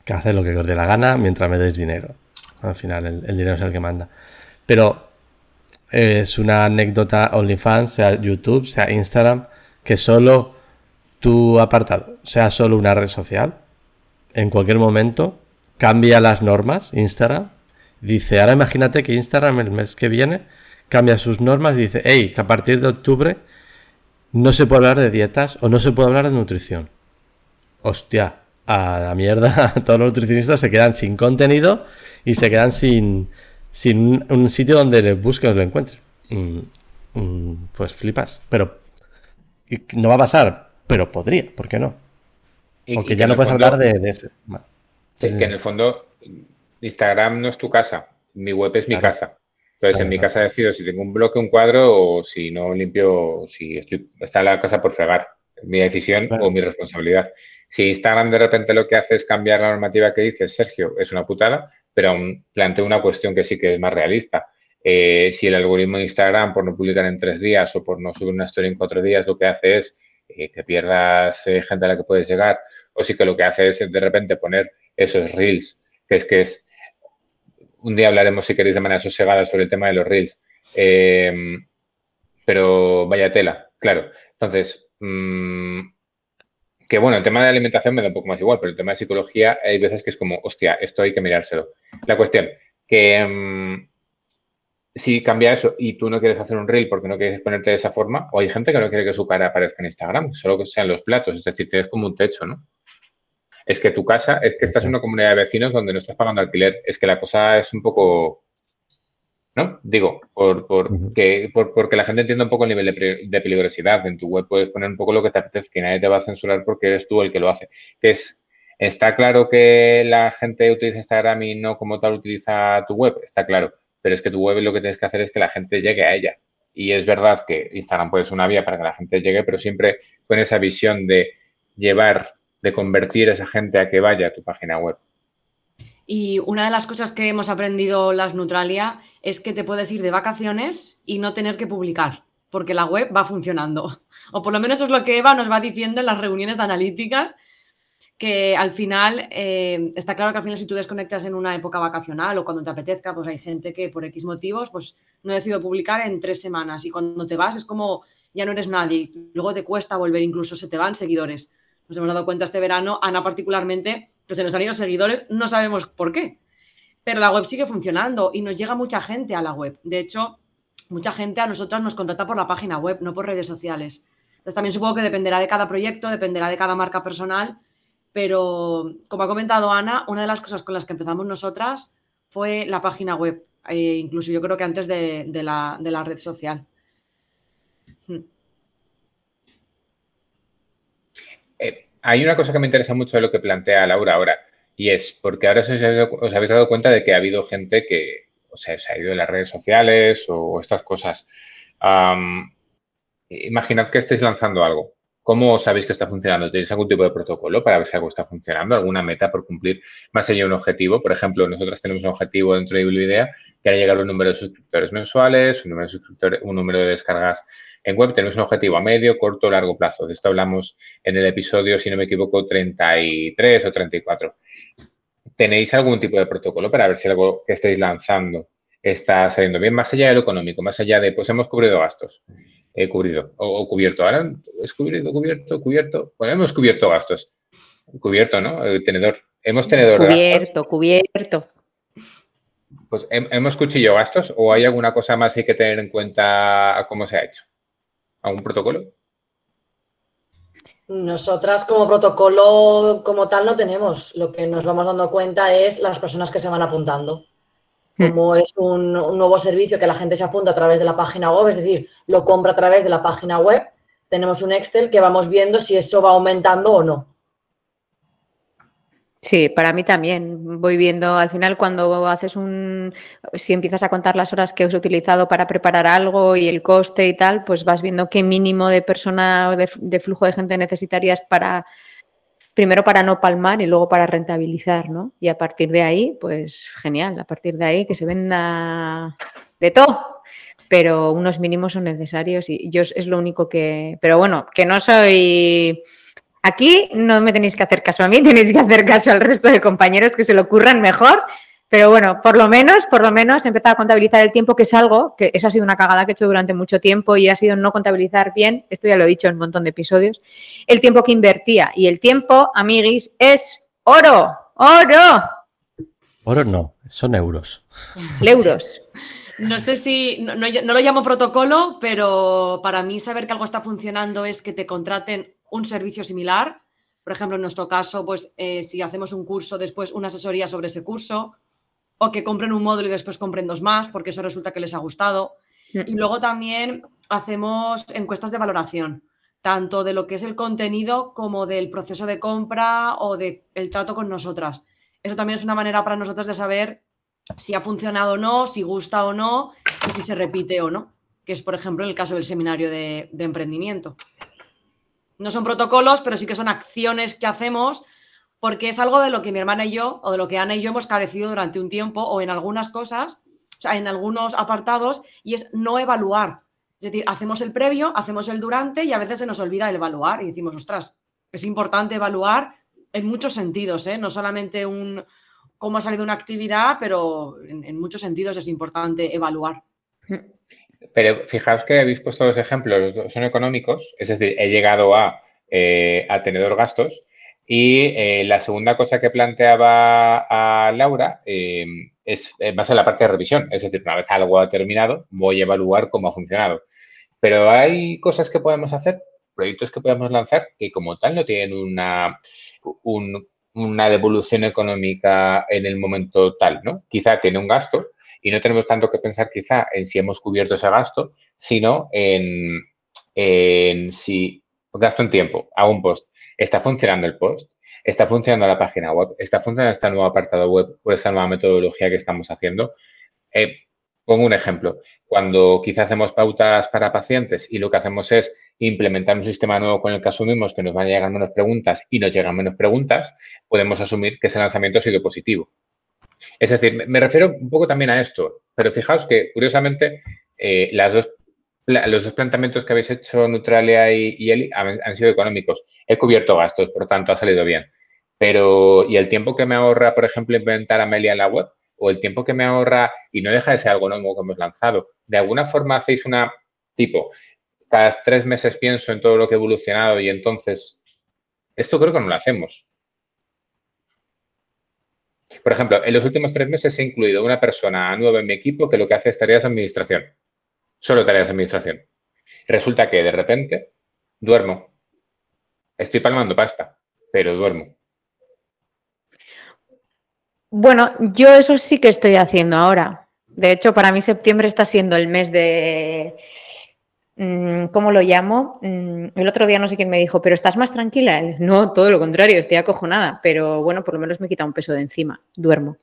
Que haced lo que os dé la gana mientras me deis dinero. Al final, el, el dinero es el que manda. Pero eh, es una anécdota OnlyFans, sea YouTube, sea Instagram, que solo tu apartado sea solo una red social, en cualquier momento cambia las normas, Instagram. Dice, ahora imagínate que Instagram el mes que viene cambia sus normas y dice, hey, que a partir de octubre no se puede hablar de dietas o no se puede hablar de nutrición. Hostia, a la mierda, *laughs* todos los nutricionistas se quedan sin contenido y se quedan sin, sin un, sitio donde le busques lo encuentres. Mm, mm, pues flipas. Pero no va a pasar, pero podría, ¿por qué no? Porque ya no puedes hablar de, ese. Es que en el fondo Instagram no es tu casa, mi web es mi casa. Entonces, en mi casa decido si tengo un bloque, un cuadro o si no limpio, si estoy, está la casa por fregar. Mi decisión o mi responsabilidad. Si Instagram de repente lo que hace es cambiar la normativa que dice Sergio, es una putada, pero aún planteo una cuestión que sí que es más realista. Eh, si el algoritmo de Instagram, por no publicar en tres días o por no subir una historia en cuatro días, lo que hace es eh, que pierdas eh, gente a la que puedes llegar, o si que lo que hace es de repente poner esos reels, que es que es, un día hablaremos si queréis de manera sosegada sobre el tema de los reels, pero vaya tela, claro. Entonces, mmm, que bueno, el tema de alimentación me da un poco más igual, pero el tema de psicología hay veces que es como, hostia, esto hay que mirárselo. La cuestión, que mm, si cambia eso y tú no quieres hacer un reel porque no quieres ponerte de esa forma, o hay gente que no quiere que su cara aparezca en Instagram, solo que sean los platos, es decir, tienes como un techo, ¿no? Es que tu casa, es que estás en una comunidad de vecinos donde no estás pagando alquiler, es que la cosa es un poco ¿no? Digo, por, por, que, por, porque la gente entienda un poco el nivel de, peligrosidad. En tu web puedes poner un poco lo que te apetezca que nadie te va a censurar porque eres tú el que lo hace. Que es, está claro que la gente utiliza Instagram y no como tal utiliza tu web, está claro. Pero es que tu web lo que tienes que hacer es que la gente llegue a ella. Y es verdad que Instagram puede ser una vía para que la gente llegue, pero siempre con esa visión de llevar, de convertir a esa gente a que vaya a tu página web. Y una de las cosas que hemos aprendido las Neutralia es que te puedes ir de vacaciones y no tener que publicar, porque la web va funcionando. *laughs* O por lo menos eso es lo que Eva nos va diciendo en las reuniones de analíticas, que al final, eh, está claro que al final si tú desconectas en una época vacacional o cuando te apetezca, pues hay gente que por X motivos, pues no decidido publicar en tres semanas y cuando te vas es como ya no eres nadie, luego te cuesta volver, incluso se te van seguidores. Nos hemos dado cuenta este verano, Ana particularmente, que se nos han ido seguidores, no sabemos por qué. Pero la web sigue funcionando y nos llega mucha gente a la web. De hecho, mucha gente a nosotras nos contrata por la página web, no por redes sociales. Entonces también supongo que dependerá de cada proyecto, dependerá de cada marca personal, pero como ha comentado Ana, una de las cosas con las que empezamos nosotras fue la página web, e incluso yo creo que antes de, la, de la, red social. Hmm. Eh, hay una cosa que me interesa mucho de lo que plantea Laura ahora, y es porque ahora os, habéis dado cuenta de que ha habido gente que o sea, se ha ido de las redes sociales o, estas cosas. imaginad que estáis lanzando algo. ¿Cómo sabéis que está funcionando? ¿Tenéis algún tipo de protocolo para ver si algo está funcionando? ¿Alguna meta por cumplir más allá de un objetivo? Por ejemplo, nosotros tenemos un objetivo dentro de Idea que era llegar a un número de suscriptores mensuales, un número de, suscriptores, un número de descargas en web tenemos un objetivo a medio, corto, o largo plazo. De esto hablamos en el episodio, si no me equivoco, 33 o 34. ¿Tenéis algún tipo de protocolo para ver si algo que estáis lanzando está saliendo bien, más allá de lo económico, más allá de, pues hemos cubrido gastos? He cubrido o, cubierto. Ahora es cubrido, cubierto, cubierto. Bueno, hemos cubierto gastos. Cubierto, ¿no? El tenedor. Hemos tenedor Cubierto, cubierto. Pues hemos cuchillo gastos o hay alguna cosa más que hay que tener en cuenta cómo se ha hecho un protocolo? Nosotras como protocolo como tal no tenemos. Lo que nos vamos dando cuenta es las personas que se van apuntando. Hmm. Como es un, nuevo servicio que la gente se apunta a través de la página web, es decir, lo compra a través de la página web, tenemos un Excel que vamos viendo si eso va aumentando o no. Sí, para mí también. Voy viendo al final cuando haces un, si empiezas a contar las horas que has utilizado para preparar algo y el coste y tal, pues vas viendo qué mínimo de persona o de, flujo de gente necesitarías para, primero para no palmar y luego para rentabilizar, ¿no? Y a partir de ahí, pues genial, a partir de ahí que se venda de todo. pero unos mínimos son necesarios y yo es lo único que... Pero bueno, que no soy... Aquí no me tenéis que hacer caso a mí, *laughs* tenéis que hacer caso al resto de compañeros que se lo ocurran mejor pero bueno, por lo menos, por lo menos he empezado a contabilizar el tiempo, que es algo, que eso ha sido una cagada que he hecho durante mucho tiempo y ha sido no contabilizar bien, esto ya lo he dicho en un montón de episodios, el tiempo que invertía. Y el tiempo, amiguis, es oro, oro. Oro no, son euros. Euros. No sé si, no, lo llamo protocolo, pero para mí saber que algo está funcionando es que te contraten un servicio similar. Por ejemplo, en nuestro caso, pues eh, si hacemos un curso, después una asesoría sobre ese curso o que compren un módulo y después compren dos más, porque eso resulta que les ha gustado. Y luego también hacemos encuestas de valoración, tanto de lo que es el contenido como del proceso de compra o del trato con nosotras. Eso también es una manera para nosotros de saber si ha funcionado o no, si gusta o no y si se repite o no, que es, por ejemplo, el caso del seminario de, de emprendimiento. No son protocolos, pero sí que son acciones que hacemos porque es algo de lo que mi hermana y yo, o de lo que Ana y yo hemos carecido durante un tiempo, o en algunas cosas, o sea, en algunos apartados, y es no evaluar. Es decir, hacemos el previo, hacemos el durante y a veces se nos olvida el evaluar y decimos, ostras, es importante evaluar en muchos sentidos, ¿eh? no solamente un cómo ha salido una actividad, pero en, muchos sentidos es importante evaluar. Pero fijaos que habéis puesto dos ejemplos, son económicos, es decir, he llegado a, eh, a tenedor gastos, y eh, la segunda cosa que planteaba a Laura em, es más en la parte de revisión. Es decir, una vez algo ha terminado, voy a evaluar cómo ha funcionado. Pero hay cosas que podemos hacer, proyectos que podemos lanzar que como tal no tienen una, una devolución económica en el momento tal, ¿no? Quizá tiene un gasto y no tenemos tanto que pensar quizá en si hemos cubierto ese gasto, sino en, en si gasto en tiempo, hago un post ¿Está funcionando el post? ¿Está funcionando la página web? ¿Está funcionando este nuevo apartado web por esta nueva metodología que estamos haciendo? Eh, pongo un ejemplo. Cuando quizás hacemos pautas para pacientes y lo que hacemos es implementar un sistema nuevo con el que asumimos que nos van a llegar menos preguntas y nos llegan menos preguntas, podemos asumir que ese lanzamiento ha sido positivo. Es decir, me refiero un poco también a esto, pero fijaos que, curiosamente, eh, las dos los dos planteamientos que habéis hecho, Neutralia y, Eli, han, sido económicos. He cubierto gastos, por tanto, ha salido bien. Pero, ¿y el tiempo que me ahorra, por ejemplo, inventar Amelia en la web? ¿O el tiempo que me ahorra, y no deja de ser algo nuevo que hemos lanzado? ¿De alguna forma hacéis una, tipo, cada tres meses pienso en todo lo que ha evolucionado y entonces, esto creo que no lo hacemos. Por ejemplo, en los últimos tres meses he incluido una persona nueva en mi equipo que lo que hace es tareas de administración solo tareas de administración. Resulta que de repente duermo. Estoy palmando pasta, pero duermo. Bueno, yo eso sí que estoy haciendo ahora. De hecho, para mí septiembre está siendo el mes de... Mm, ¿Cómo lo llamo? Mm, el otro día no sé quién me dijo, pero ¿estás más tranquila? No, todo lo contrario, estoy acojonada, pero bueno, por lo menos me quita un peso de encima, duermo.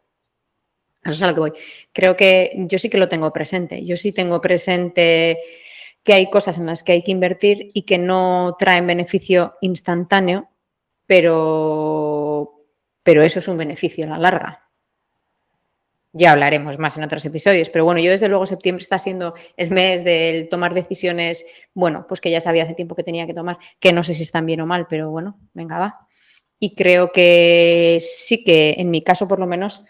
Eso es a lo que voy. Creo que yo sí que lo tengo presente. Yo sí tengo presente que hay cosas en las que hay que invertir y que no traen beneficio instantáneo, pero, pero eso es un beneficio a la larga. Ya hablaremos más en otros episodios, pero bueno, yo desde luego septiembre está siendo el mes del tomar decisiones, bueno, pues que ya sabía hace tiempo que tenía que tomar, que no sé si están bien o mal, pero bueno, venga, va. Y creo que sí que en mi caso por lo menos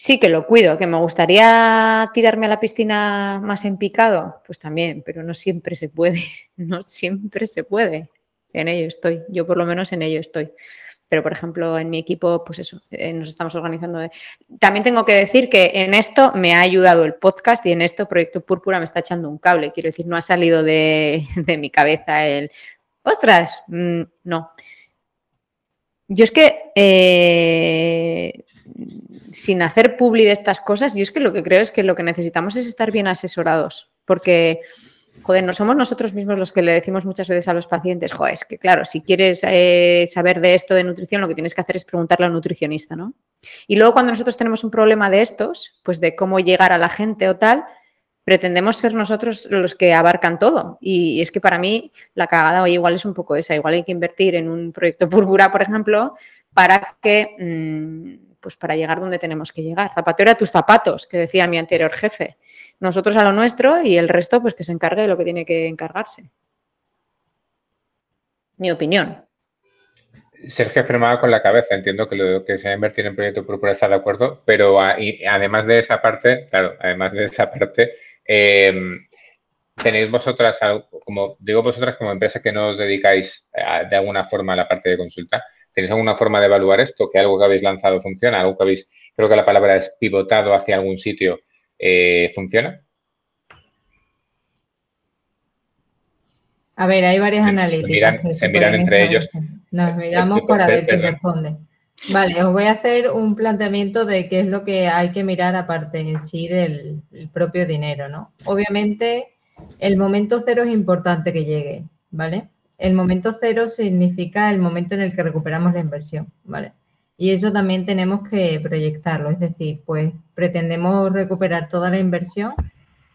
Sí que lo cuido, que me gustaría tirarme a la piscina más en picado, pues también, pero no siempre se puede, *laughs* no siempre se puede. En ello estoy, yo por lo menos en ello estoy. Pero, por ejemplo, en mi equipo, pues eso, eh, nos estamos organizando. De... También tengo que decir que en esto me ha ayudado el podcast y en esto Proyecto Púrpura me está echando un cable. Quiero decir, no ha salido de, *laughs* mi cabeza el, ostras, mm, no. Yo es que eh, sin hacer publi de estas cosas, yo es que lo que creo es que lo que necesitamos es estar bien asesorados, porque, joder, no somos nosotros mismos los que le decimos muchas veces a los pacientes, joder, es que claro, si quieres eh, saber de esto de nutrición, lo que tienes que hacer es preguntarle al nutricionista, ¿no? Y luego cuando nosotros tenemos un problema de estos, pues de cómo llegar a la gente o tal, pretendemos ser nosotros los que abarcan todo. Y es que para mí la cagada hoy igual es un poco esa. Igual hay que invertir en un proyecto *laughs* púrpura, por ejemplo, para que mm, pues para llegar donde tenemos que llegar. Zapatero a tus zapatos, que decía mi anterior jefe. Nosotros a lo nuestro y el resto, pues que se encargue de lo que tiene que encargarse. Mi opinión. Sergio firmaba con la cabeza, entiendo que lo que se ha invertido en Proyecto Púrpura está de acuerdo, pero además de esa parte, claro, además de esa parte, eh, tenéis vosotras, como digo vosotras como empresa que no os dedicáis de alguna forma a la parte de consulta, ¿tenéis alguna forma de evaluar esto? ¿Que algo que habéis lanzado funciona? ¿Algo que habéis, creo que la palabra es pivotado hacia algún sitio, eh, funciona? A ver, hay varias analíticas. Se miran, entre ellos. Nos miramos para ver quién responde. Vale, os voy a hacer un planteamiento de qué es lo que hay que mirar aparte en sí del propio dinero, ¿no? Obviamente, el momento cero es importante que llegue, ¿vale? El momento cero significa el momento en el que recuperamos la inversión, ¿vale? Y eso también tenemos que proyectarlo, es decir, pues pretendemos recuperar toda la inversión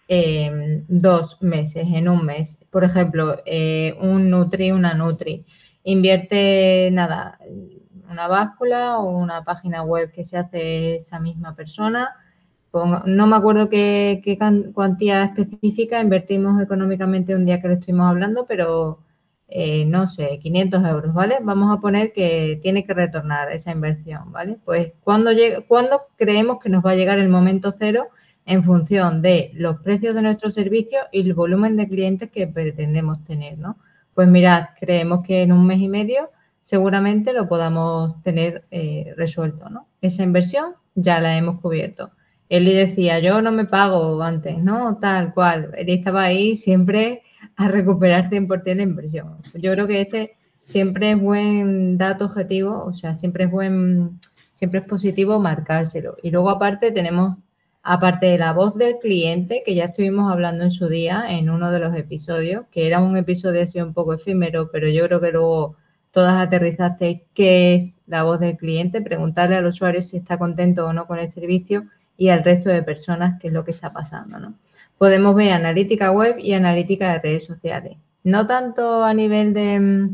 en dos meses, en un mes. Por ejemplo, eh, un Nutri, una Nutri, invierte nada, una báscula o una página web que se hace esa misma persona no me acuerdo qué, cuantía específica invertimos económicamente un día que le estuvimos hablando, pero eh, no sé, 500 euros, ¿vale? Vamos a poner que tiene que retornar esa inversión, ¿vale? Pues cuando, cuando creemos que nos va a llegar el momento cero en función de los precios de nuestro servicio y el volumen de clientes que pretendemos tener, ¿no? Pues mirad, creemos que en un mes y medio seguramente lo podamos tener eh, resuelto, ¿no? Esa inversión ya la hemos cubierto él decía, yo no me pago antes, ¿no? Tal cual. Él estaba ahí siempre a recuperar 100% la inversión. Yo creo que ese siempre es buen dato objetivo, o sea, siempre es buen, siempre es positivo marcárselo. Y luego aparte tenemos, aparte de la voz del cliente, que ya estuvimos hablando en su día en uno de los episodios, que era un episodio así un poco efímero, pero yo creo que luego todas aterrizasteis qué es la voz del cliente, preguntarle al usuario si está contento o no con el servicio y al resto de personas qué es lo que está pasando, ¿no? Podemos ver analítica web y analítica de redes sociales. No tanto a nivel de,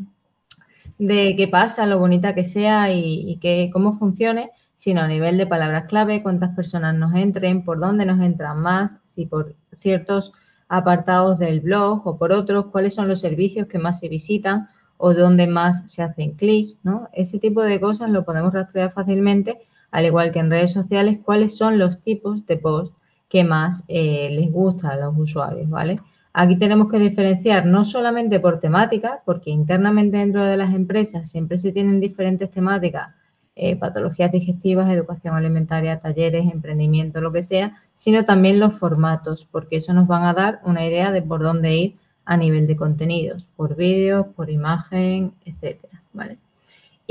de qué pasa, lo bonita que sea y, que, cómo funcione, sino a nivel de palabras clave, cuántas personas nos entren, por dónde nos entran más, si por ciertos apartados del blog o por otros, cuáles son los servicios que más se visitan o dónde más se hacen clic, ¿no? Ese tipo de cosas lo podemos rastrear fácilmente al igual que en redes sociales, cuáles son los tipos de post que más eh, les gusta a los usuarios, ¿vale? Aquí tenemos que diferenciar no solamente por temática, porque internamente dentro de las empresas siempre se tienen diferentes temáticas, eh, patologías digestivas, educación alimentaria, talleres, emprendimiento, lo que sea, sino también los formatos, porque eso nos van a dar una idea de por dónde ir a nivel de contenidos, por vídeos, por imagen, etcétera, ¿vale?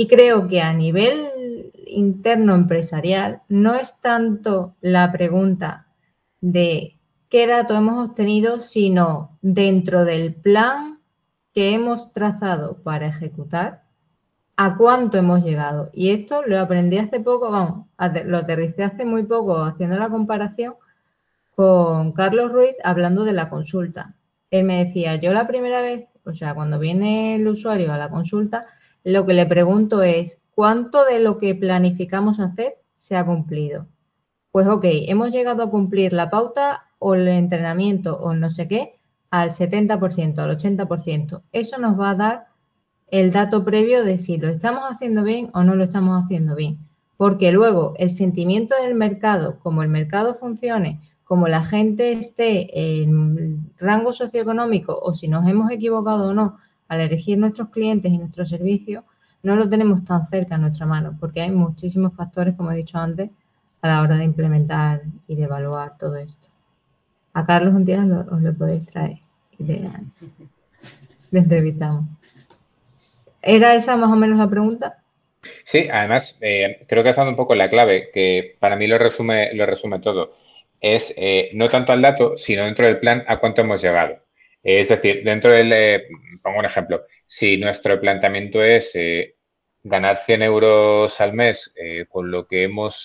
Y creo que a nivel interno empresarial no es tanto la pregunta de qué dato hemos obtenido, sino dentro del plan que hemos trazado para ejecutar, a cuánto hemos llegado. Y esto lo aprendí hace poco, vamos, lo aterricé hace muy poco haciendo la comparación con Carlos Ruiz hablando de la consulta. Él me decía, yo la primera vez, o sea, cuando viene el usuario a la consulta, lo que le pregunto es, ¿cuánto de lo que planificamos hacer se ha cumplido? Pues ok, hemos llegado a cumplir la pauta o el entrenamiento o no sé qué al 70%, al 80%. Eso nos va a dar el dato previo de si lo estamos haciendo bien o no lo estamos haciendo bien. Porque luego el sentimiento del mercado, como el mercado funcione, como la gente esté en rango socioeconómico o si nos hemos equivocado o no, al elegir nuestros clientes y nuestros servicios, no lo tenemos tan cerca en nuestra mano, porque hay muchísimos factores, como he dicho antes, a la hora de implementar y de evaluar todo esto. A Carlos un día os lo podéis traer y *laughs* le, entrevistamos. ¿Era esa más o menos la pregunta? Sí, además, eh, creo que ha estado un poco la clave, que para mí lo resume, lo resume todo. Es eh, no tanto al dato, sino dentro del plan a cuánto hemos llegado. Es decir, dentro del, eh, pongo un ejemplo, si nuestro planteamiento es eh, ganar 100 euros al mes eh, con lo que hemos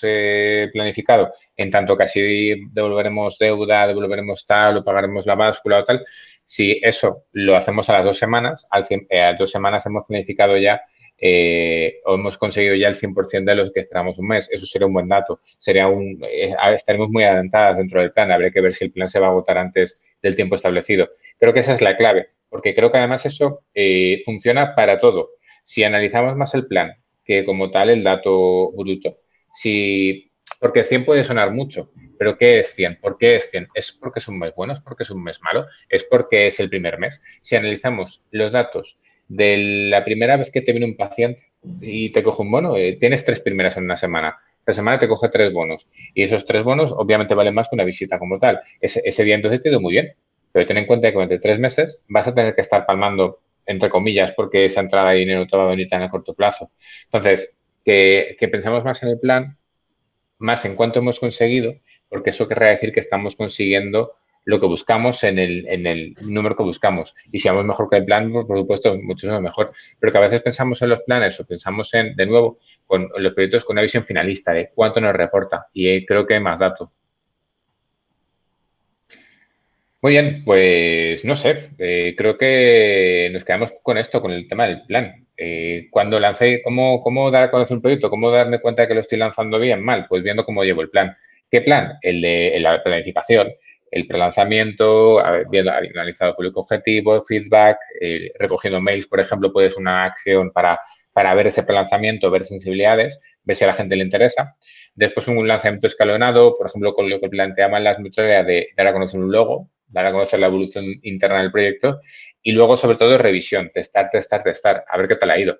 planificado, en tanto que así devolveremos deuda, devolveremos tal o pagaremos la báscula o tal, si eso lo hacemos a las dos semanas, a las dos semanas hemos planificado ya eh, o hemos conseguido ya el 100% de los que esperamos un mes. Eso sería un buen dato. Sería un, eh, estaremos muy adelantadas dentro del plan. Habría que ver si el plan se va a agotar antes del tiempo establecido. Creo que esa es la clave, porque creo que además eso eh, funciona para todo. Si analizamos más el plan que como tal el dato bruto, si, porque 100 puede sonar mucho, pero ¿qué es 100? ¿Por qué es 100? ¿Es porque es un mes bueno? ¿Es porque es un mes malo? ¿Es porque es el primer mes? Si analizamos los datos de la primera vez que te viene un paciente y te coge un bono, eh, tienes tres primeras en una semana. La semana te coge tres bonos. Y esos tres bonos obviamente valen más que una visita como tal. Ese, ese día entonces te ha ido muy bien. Pero ten en cuenta que durante tres meses vas a tener que estar palmando, entre comillas, porque esa entrada de dinero te va a venir tan a corto plazo. Entonces, que, que pensemos más en el plan, más en cuánto hemos conseguido, porque eso querrá decir que estamos consiguiendo lo que buscamos en el, número que buscamos. Y si vamos mejor que el plan, por supuesto, muchísimo mejor. Pero que a veces pensamos en los planes o pensamos en, de nuevo, con los proyectos con una visión finalista de cuánto nos reporta. Y creo que hay más datos. Muy bien, pues no sé, eh, creo que nos quedamos con esto, con el tema del plan. Eh, cuando lancé, ¿cómo, ¿cómo dar a conocer un proyecto? ¿Cómo darme cuenta de que lo estoy lanzando bien? Mal, pues viendo cómo llevo el plan. ¿Qué plan? El de la planificación, el prelanzamiento, viendo analizado público objetivo, feedback, eh, recogiendo mails, por ejemplo, puedes una acción para, para ver ese prelanzamiento, ver sensibilidades, ver si a la gente le interesa. Después un lanzamiento escalonado, por ejemplo, con lo que planteaban las metodologías de dar a conocer un logo, dar a conocer la evolución interna del proyecto y luego, sobre todo, revisión, testar, testar, testar, a ver qué tal ha ido.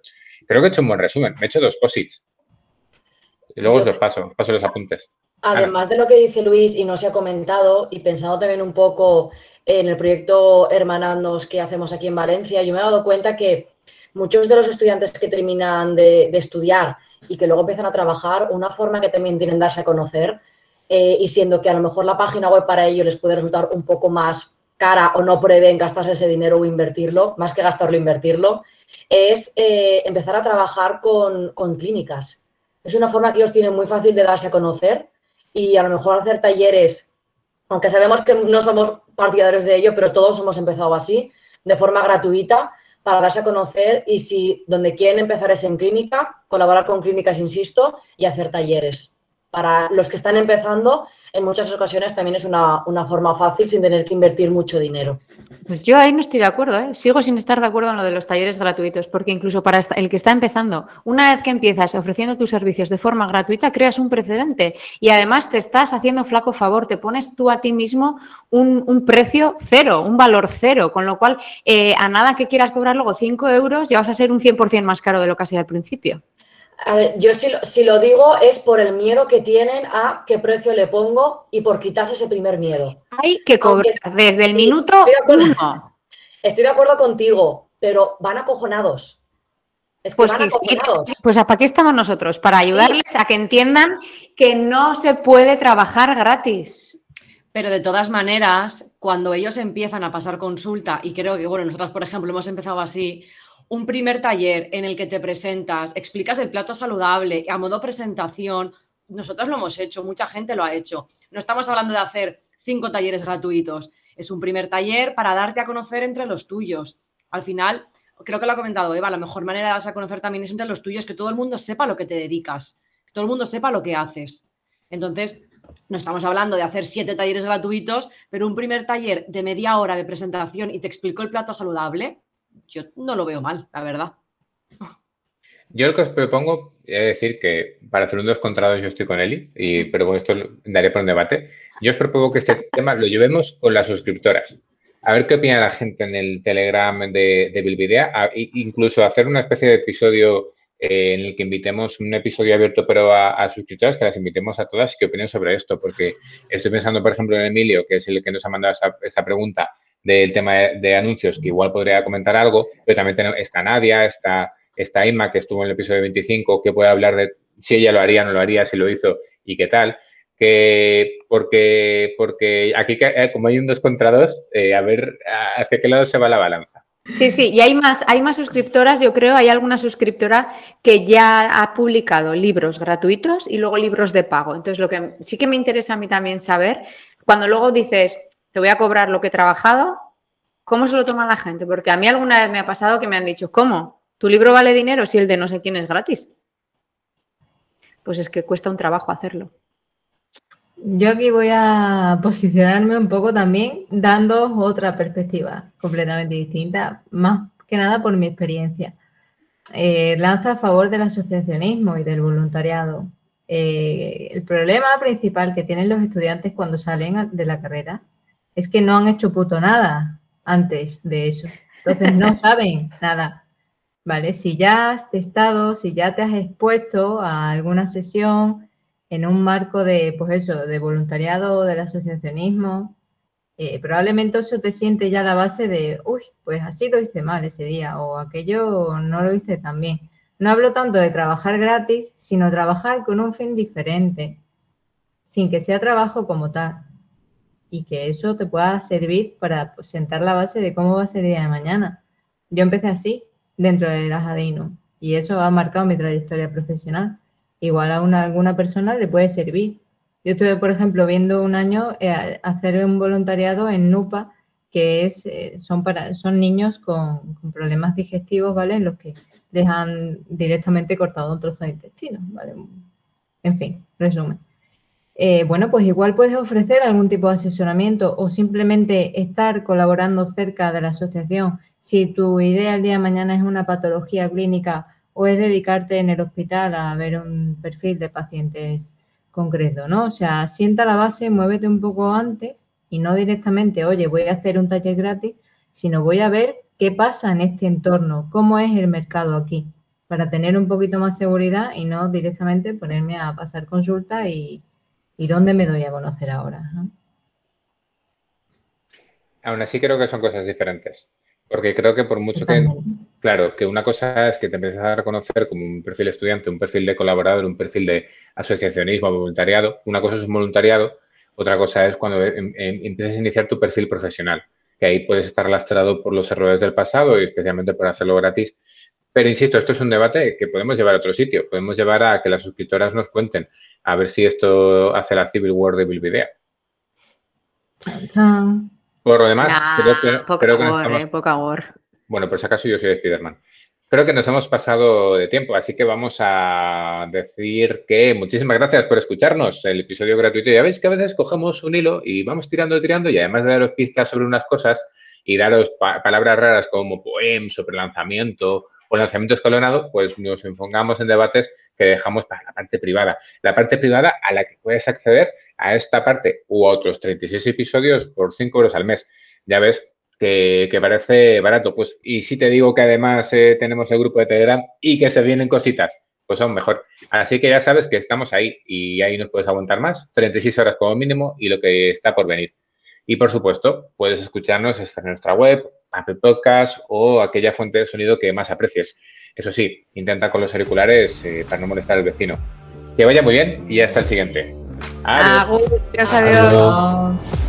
Creo que he hecho un buen resumen. Me he hecho dos posits. Y luego os los paso, os paso los apuntes. Además de lo que dice Luis y no se ha comentado, y pensando también un poco en el proyecto Hermanandos que hacemos aquí en Valencia, yo me he dado cuenta que muchos de los estudiantes que terminan de, estudiar y que luego empiezan a trabajar, una forma que también tienen darse a conocer, eh, y siendo que a lo mejor la página web para ellos les puede resultar un poco más cara o no prevén gastarse ese dinero o invertirlo, más que gastarlo, invertirlo, es eh, empezar a trabajar con, con clínicas. Es una forma que ellos tienen muy fácil de darse a conocer y a lo mejor hacer talleres, aunque sabemos que no somos partidarios de ello, pero todos hemos empezado así, de forma gratuita, para darse a conocer y si donde quieren empezar es en clínica, colaborar con clínicas, insisto, y hacer talleres. Para los que están empezando, en muchas ocasiones también es una, forma fácil sin tener que invertir mucho dinero. Pues yo ahí no estoy de acuerdo, ¿eh? sigo sin estar de acuerdo en lo de los talleres gratuitos, porque incluso para el que está empezando, una vez que empiezas ofreciendo tus servicios de forma gratuita, creas un precedente y además te estás haciendo flaco favor, te pones tú a ti mismo un, precio cero, un valor cero, con lo cual eh, a nada que quieras cobrar luego 5 euros ya vas a ser un 100% más caro de lo que ha sido al principio. A ver, yo si, lo digo es por el miedo que tienen a qué precio le pongo y por quitarse ese primer miedo. Hay que cobrar desde el minuto estoy de, uno. estoy de acuerdo contigo, pero van acojonados. Es que pues, van acojonados. pues ¿para qué estamos nosotros? Para ayudarles a que entiendan que no se puede trabajar gratis. Pero de todas maneras, cuando ellos empiezan a pasar consulta, y creo que, bueno, nosotras, por ejemplo, hemos empezado así, un primer taller en el que te presentas, explicas el plato saludable a modo presentación. Nosotros lo hemos hecho, mucha gente lo ha hecho. No estamos hablando de hacer cinco talleres gratuitos. Es un primer taller para darte a conocer entre los tuyos. Al final, creo que lo ha comentado Eva, la mejor manera de darse a conocer también es entre los tuyos, que todo el mundo sepa lo que te dedicas, que todo el mundo sepa lo que haces. Entonces, no estamos hablando de hacer siete talleres gratuitos, pero un primer taller de media hora de presentación y te explico el plato saludable, yo no lo veo mal, la verdad. Yo lo que os propongo es decir que para hacer un dos contra dos yo estoy con Eli, y, pero con esto daré por un debate. Yo os propongo que este tema lo llevemos con las suscriptoras. A ver qué opina la gente en el Telegram de, de Bilbidea. incluso hacer una especie de episodio eh, en el que invitemos un episodio abierto pero a, suscriptoras, que las invitemos a todas y que opinen sobre esto, porque estoy pensando, por ejemplo, en Emilio, que es el que nos ha mandado esa, esa pregunta, del tema de, anuncios, que igual podría comentar algo, pero también está Nadia, está, está Inma, que estuvo en el episodio 25, que puede hablar de si ella lo haría, no lo haría, si lo hizo y qué tal. Que porque, porque aquí, eh, como hay un dos contra dos, eh, a ver hacia qué lado se va la balanza. Sí, sí, y hay más, hay más suscriptoras, yo creo, hay alguna suscriptora que ya ha publicado libros gratuitos y luego libros de pago. Entonces, lo que sí que me interesa a mí también saber, cuando luego dices, te voy a cobrar lo que he trabajado, ¿cómo se lo toma la gente? Porque a mí alguna vez me ha pasado que me han dicho, ¿cómo? ¿Tu libro vale dinero si el de no sé quién es gratis? Pues es que cuesta un trabajo hacerlo. Yo aquí voy a posicionarme un poco también dando otra perspectiva completamente distinta, más que nada por mi experiencia. Eh, lanza a favor del asociacionismo y del voluntariado. Eh, el problema principal que tienen los estudiantes cuando salen de la carrera es que no han hecho puto nada antes de eso. Entonces no *laughs* saben nada. ¿Vale? Si ya has testado, si ya te has expuesto a alguna sesión en un marco de, pues eso, de voluntariado o del asociacionismo, eh, probablemente eso te siente ya la base de, uy, pues así lo hice mal ese día o aquello no lo hice tan bien. No hablo tanto de trabajar gratis, sino trabajar con un fin diferente, sin que sea trabajo como tal. Y que eso te pueda servir para pues, sentar la base de cómo va a ser el día de mañana. Yo empecé así, dentro de la Jadeino, y eso ha marcado mi trayectoria profesional. Igual a una, alguna persona le puede servir. Yo estuve, por ejemplo, viendo un año eh, hacer un voluntariado en NUPA, que es, eh, son, para, son niños con, problemas digestivos, ¿vale? En los que les han directamente cortado un trozo de intestino, ¿vale? En fin, resumen. Eh, bueno, pues igual puedes ofrecer algún tipo de asesoramiento o simplemente estar colaborando cerca de la asociación si tu idea el día de mañana es una patología clínica o es dedicarte en el hospital a ver un perfil de pacientes concreto, ¿no? O sea, sienta la base, muévete un poco antes y no directamente, oye, voy a hacer un taller gratis, sino voy a ver qué pasa en este entorno, cómo es el mercado aquí, para tener un poquito más seguridad y no directamente ponerme a pasar consulta y, y dónde me doy a conocer ahora. Aún así creo que son cosas diferentes. Porque creo que por mucho que, claro, que una cosa es que te empiezas a reconocer como un perfil estudiante, un perfil de colaborador, un perfil de asociacionismo, voluntariado. Una cosa es un voluntariado, otra cosa es cuando em, em, empiezas a iniciar tu perfil profesional, que ahí puedes estar lastrado por los errores del pasado y especialmente por hacerlo gratis. Pero insisto, esto es un debate que podemos llevar a otro sitio. Podemos llevar a que las suscriptoras nos cuenten a ver si esto hace la Civil War de Bilbidea. Por lo demás, creo que, poca creo que eh, poca Bueno, por si acaso yo soy Spiderman. Creo que nos hemos pasado de tiempo, así que vamos a decir que muchísimas gracias por escucharnos el episodio gratuito. Ya veis que a veces cogemos un hilo y vamos tirando, tirando, y además de daros pistas sobre unas cosas y daros palabras raras como poem, sobre lanzamiento o lanzamiento escalonado, pues nos enfocamos en debates que dejamos para la parte privada. La parte privada a la que puedes acceder a esta parte u otros 36 episodios por 5 euros al mes. Ya ves que, parece barato. Pues, y si te digo que además eh, tenemos el grupo de Telegram y que se vienen cositas, pues aún mejor. Así que ya sabes que estamos ahí y ahí nos puedes aguantar más, 36 horas como mínimo y lo que está por venir. Y por supuesto, puedes escucharnos en nuestra web, Apple Podcast o aquella fuente de sonido que más aprecies. Eso sí, intenta con los auriculares eh, para no molestar al vecino. Que vaya muy bien y hasta el siguiente. Adiós. adiós.